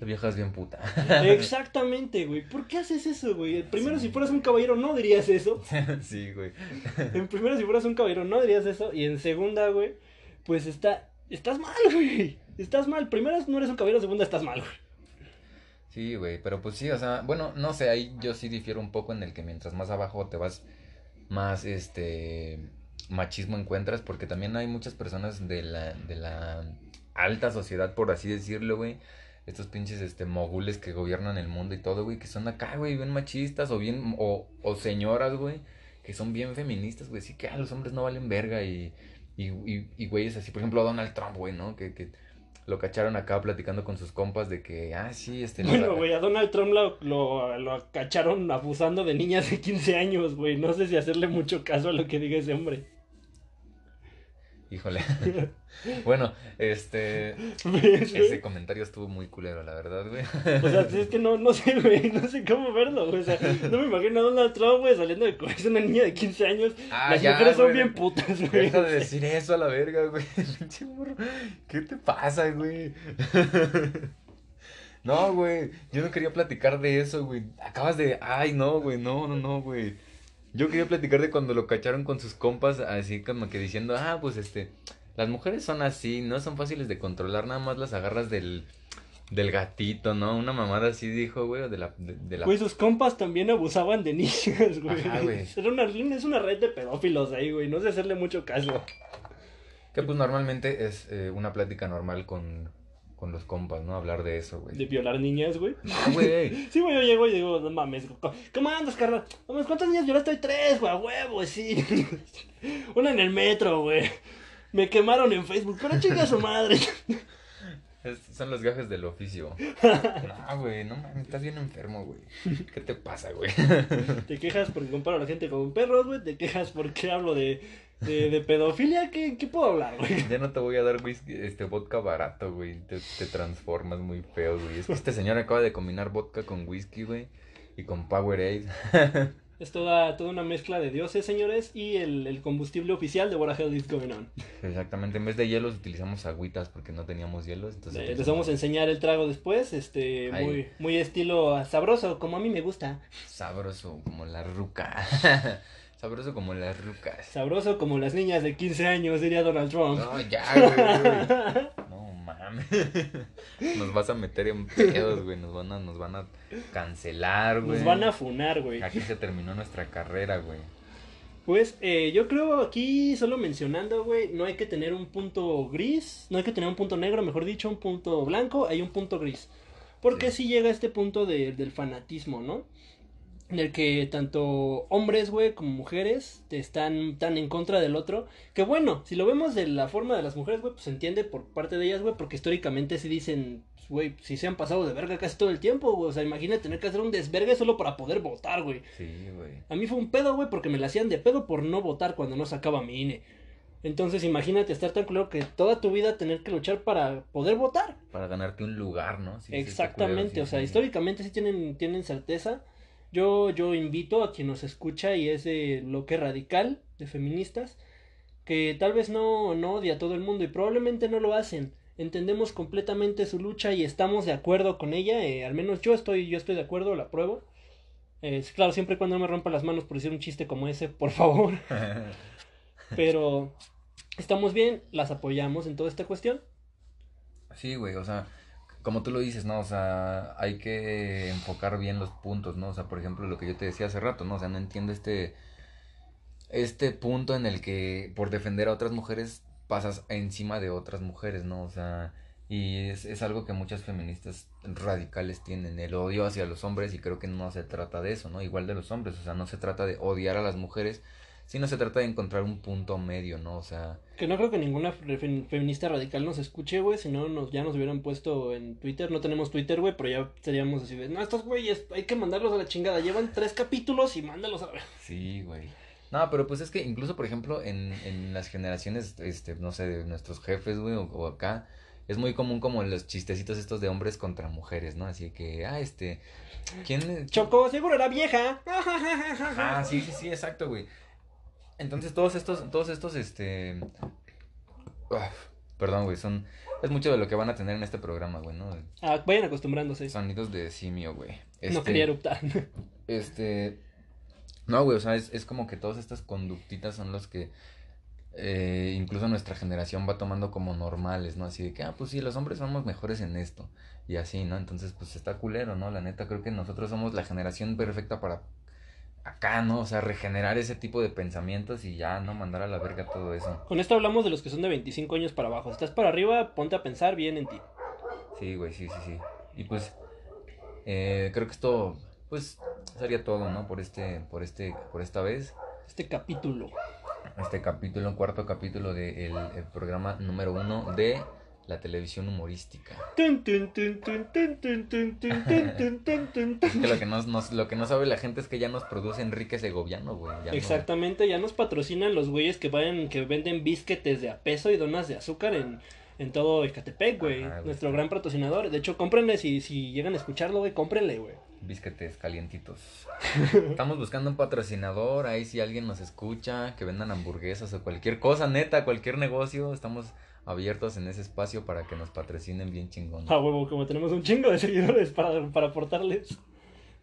la vieja es bien puta. [laughs] Exactamente, güey. ¿Por qué haces eso, güey? Primero, Sí. si fueras un caballero, no dirías eso. [laughs] sí, güey. [laughs] En primero, si fueras un caballero, no dirías eso. Y en segunda, güey, pues está. Estás mal, güey. Estás mal. Primero, no eres un caballero. Segunda, estás mal, güey. Sí, güey, pero pues sí, o sea, bueno, no sé, ahí yo sí difiero un poco en el que mientras más abajo te vas, más este machismo encuentras, porque también hay muchas personas de la, de la alta sociedad, por así decirlo, güey, estos pinches este mogules que gobiernan el mundo y todo, güey, que son acá, güey, bien machistas o bien o, o señoras, güey, que son bien feministas, güey, sí que ah, los hombres no valen verga y y y, y güeyes así, por ejemplo, Donald Trump, güey, ¿no? Que que lo cacharon acá platicando con sus compas de que, ah, sí, este... Bueno, güey, a Donald Trump lo, lo, lo cacharon abusando de niñas de 15 años, güey. No sé si hacerle mucho caso a lo que diga ese hombre. Híjole. [laughs] [laughs] bueno, este. Ese comentario estuvo muy culero, la verdad, güey. O sea, es que no, no sé, güey. No sé cómo verlo, güey. O sea, no me imagino a Donald Trump, güey, saliendo de comerse una niña de 15 años. Ah, Las ya, mujeres son bien putas, güey. Deja de decir eso a la verga, güey. [laughs] ¿Qué te pasa, güey? No, güey. Yo no quería platicar de eso, güey. Acabas de. Ay, no, güey. No, no, no, güey. Yo quería platicar de cuando lo cacharon con sus compas, así como que diciendo, ah, pues este, las mujeres son así, no son fáciles de controlar, nada más las agarras del, del gatito, ¿no? Una mamada así dijo, güey, de la, de, la... Güey, sus compas también abusaban de niñas, güey. Ajá, güey. [laughs] Era una, es una red de pedófilos ahí, güey, no sé hacerle mucho caso. Que pues normalmente es eh, una plática normal con, con los compas, ¿no? Hablar de eso, güey. De violar niñas, güey. No, güey. [laughs] sí, güey, yo llego y digo, no mames, ¿cómo andas, Carla? ¿Cuántas niñas violaste hoy? Tres, güey, huevo, sí. [laughs] Una en el metro, güey. Me quemaron en Facebook, pero chinga su madre. son los gajes del oficio. [laughs] No, güey, no mames, estás bien enfermo, güey. ¿Qué te pasa, güey? Te quejas porque comparo a la gente con perros, güey. Te quejas porque hablo de de, de pedofilia, ¿qué, ¿qué, puedo hablar, güey? Ya no te voy a dar whisky, este vodka barato, güey. Te, te transformas muy feo, güey. Es que este señor acaba de combinar vodka con whisky, güey. Y con Powerade. [laughs] es toda, toda una mezcla de dioses, señores, y el, el combustible oficial de What Hell is Going On. Exactamente, en vez de hielos utilizamos agüitas porque no teníamos hielos. Entonces les vamos a enseñar el trago después, este, muy, muy estilo sabroso, como a mí me gusta. Sabroso, como la ruca. [laughs] Sabroso como las rucas. Sabroso como las niñas de 15 años, diría Donald Trump. No, ya, güey. [laughs] No mames. [laughs] Nos vas a meter en pedos, güey. Nos van a, nos van a cancelar, güey. Nos van a funar, güey. Aquí se terminó nuestra carrera, güey. Pues eh, yo creo aquí, solo mencionando, güey, no hay que tener un punto gris, no hay que tener un punto negro, mejor dicho, un punto blanco, hay un punto gris. Porque si llega este punto de, del fanatismo, ¿no? En el que tanto hombres, güey, como mujeres están tan en contra del otro, que bueno, si lo vemos de la forma de las mujeres, güey, pues se entiende por parte de ellas, güey, porque históricamente se dicen, pues, güey, si se han pasado de verga casi todo el tiempo, güey, o sea, imagínate tener que hacer un desvergue solo para poder votar, güey. Sí, güey. A mí fue un pedo, güey, porque me la hacían de pedo por no votar cuando no sacaba mi INE. Entonces imagínate estar tan claro que toda tu vida tener que luchar para poder votar. Para ganarte un lugar, ¿no? Exactamente, o sea, históricamente sí tienen, tienen certeza yo, yo invito a quien nos escucha y es de que radical, de feministas, que tal vez no, no odia a todo el mundo y probablemente no lo hacen. Entendemos completamente su lucha y estamos de acuerdo con ella, eh, al menos yo estoy, yo estoy de acuerdo, la apruebo. Es claro, siempre cuando no me rompa las manos por decir un chiste como ese, por favor. [laughs] Pero estamos bien, las apoyamos en toda esta cuestión. Sí, güey, o sea, como tú lo dices, ¿no? O sea, hay que enfocar bien los puntos, ¿no? O sea, por ejemplo, lo que yo te decía hace rato, ¿no? O sea, no entiendo este, este punto en el que por defender a otras mujeres pasas encima de otras mujeres, ¿no? O sea, y es, es algo que muchas feministas radicales tienen, el odio hacia los hombres y creo que no se trata de eso, ¿no? Igual de los hombres, o sea, no se trata de odiar a las mujeres, si no se trata de encontrar un punto medio, ¿no? O sea... Que no creo que ninguna feminista radical nos escuche, güey, si no nos, ya nos hubieran puesto en Twitter, no tenemos Twitter, güey, pero ya seríamos así de, no, estos güeyes hay que mandarlos a la chingada, llevan tres capítulos y mándalos a ver. Sí, güey. No, pero pues es que incluso, por ejemplo, en, en las generaciones, este, no sé, de nuestros jefes, güey, o, acá, es muy común como los chistecitos estos de hombres contra mujeres, ¿no? Así que, ah, este, ¿quién? Choco, seguro era vieja. [laughs] Ah, sí, sí, sí, exacto, güey. Entonces todos estos, todos estos, este... perdón, güey, son... Es mucho de lo que van a tener en este programa, güey, ¿no? Ah, vayan acostumbrándose. Sonidos de simio, güey. no este, quería eruptar. este... No, güey, o sea, es, es como que todas estas conductitas son los que eh, incluso nuestra generación va tomando como normales, ¿no? Así de que, ah, pues sí, los hombres somos mejores en esto. Y así, ¿no? Entonces, pues está culero, ¿no? La neta, creo que nosotros somos la generación perfecta para acá, ¿no? O sea, regenerar ese tipo de pensamientos y ya, ¿no? Mandar a la verga todo eso. Con esto hablamos de los que son de 25 años para abajo. estás para arriba, ponte a pensar bien en ti. Sí, güey, sí, sí, sí. Y pues, eh, creo que esto, pues, sería todo, ¿no? Por este, por este, por esta vez. Este capítulo este capítulo, cuarto capítulo del el programa número uno de la televisión humorística. lo que, nos, lo que no sabe la gente es que ya nos produce Enrique Segoviano, güey. Exactamente, ya nos patrocinan los güeyes que vayan, que venden bisquetes de a peso y donas de azúcar en, en todo Ecatepec, güey. Nuestro gran patrocinador. De hecho, cómprenle, si, si llegan a escucharlo, güey, cómprenle, güey bisquetes calientitos. Estamos buscando un patrocinador, ahí si alguien nos escucha, que vendan hamburguesas o cualquier cosa, neta, cualquier negocio, estamos abiertos en ese espacio para que nos patrocinen bien chingón. Ah, huevo, como tenemos un chingo de seguidores para, para aportarles.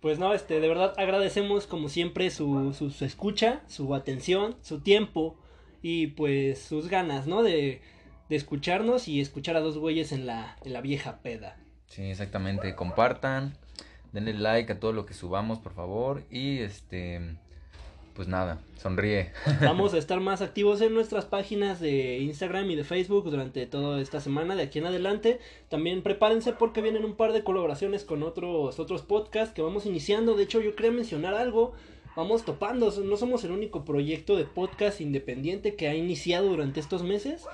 Pues no, este, de verdad agradecemos como siempre su, su, escucha, su atención, su tiempo y pues sus ganas, ¿no? De, de escucharnos y escuchar a dos güeyes en la, en la vieja peda. Sí, exactamente. Compartan, denle like a todo lo que subamos, por favor. Y este, pues nada, sonríe. [laughs] Vamos a estar más activos en nuestras páginas de Instagram y de Facebook durante toda esta semana, de aquí en adelante. También prepárense porque vienen un par de colaboraciones con otros, otros podcasts que vamos iniciando. De hecho, yo quería mencionar algo. Vamos topando, no somos el único proyecto de podcast independiente que ha iniciado durante estos meses.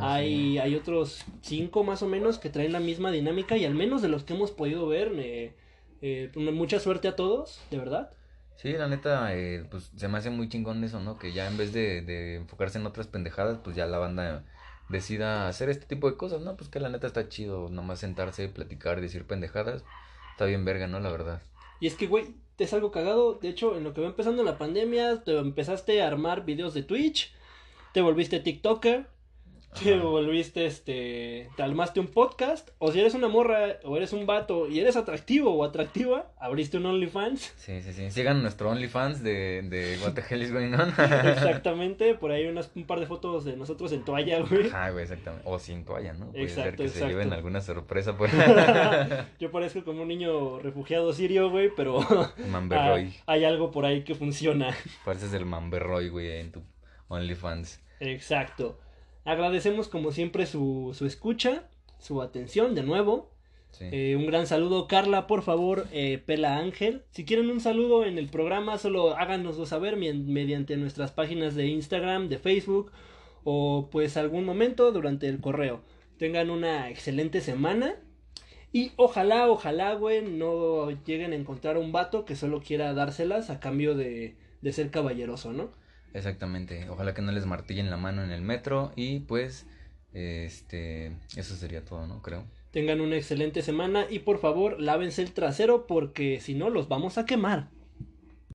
hay, hay otros cinco más o menos que traen la misma dinámica y al menos de los que hemos podido ver, eh, pues, mucha suerte a todos, de verdad. Sí, la neta, eh, pues se me hace muy chingón eso, ¿no? Que ya en vez de, de enfocarse en otras pendejadas, pues ya la banda decida hacer este tipo de cosas, ¿no? Pues que la neta está chido, nomás sentarse, platicar, decir pendejadas. Está bien verga, ¿no? La verdad. Y es que, güey, te es algo cagado. De hecho, en lo que va empezando la pandemia, te empezaste a armar videos de Twitch, te volviste TikToker, te volviste, este, te almaste un podcast, o si eres una morra, o eres un vato, y eres atractivo o atractiva, abriste un OnlyFans. Sí, sí, sí, sigan nuestro OnlyFans de, de What the Hell is Going On. [laughs] [laughs] exactamente, por ahí unas, un par de fotos de nosotros en toalla, güey. Ah, güey, exactamente, o sin toalla, ¿no? Puede ser que se lleven alguna sorpresa por [laughs] Yo parezco como un niño refugiado sirio, güey, pero... Mamberroy. hay algo por ahí que funciona. Pareces el Mamberroy, güey, en tu OnlyFans. Exacto. Agradecemos como siempre su, su escucha, su atención de nuevo. Eh, un gran saludo, Carla, por favor, eh, Pela Ángel. Si quieren un saludo en el programa, solo háganoslo saber mediante nuestras páginas de Instagram, de Facebook o pues algún momento durante el correo. Tengan una excelente semana y ojalá, ojalá, güey, no lleguen a encontrar un vato que solo quiera dárselas a cambio de, de ser caballeroso, ¿no? Exactamente. Ojalá que no les martillen la mano en el metro y pues este eso sería todo, ¿no? Creo. Tengan una excelente semana y por favor lávense el trasero porque si no los vamos a quemar.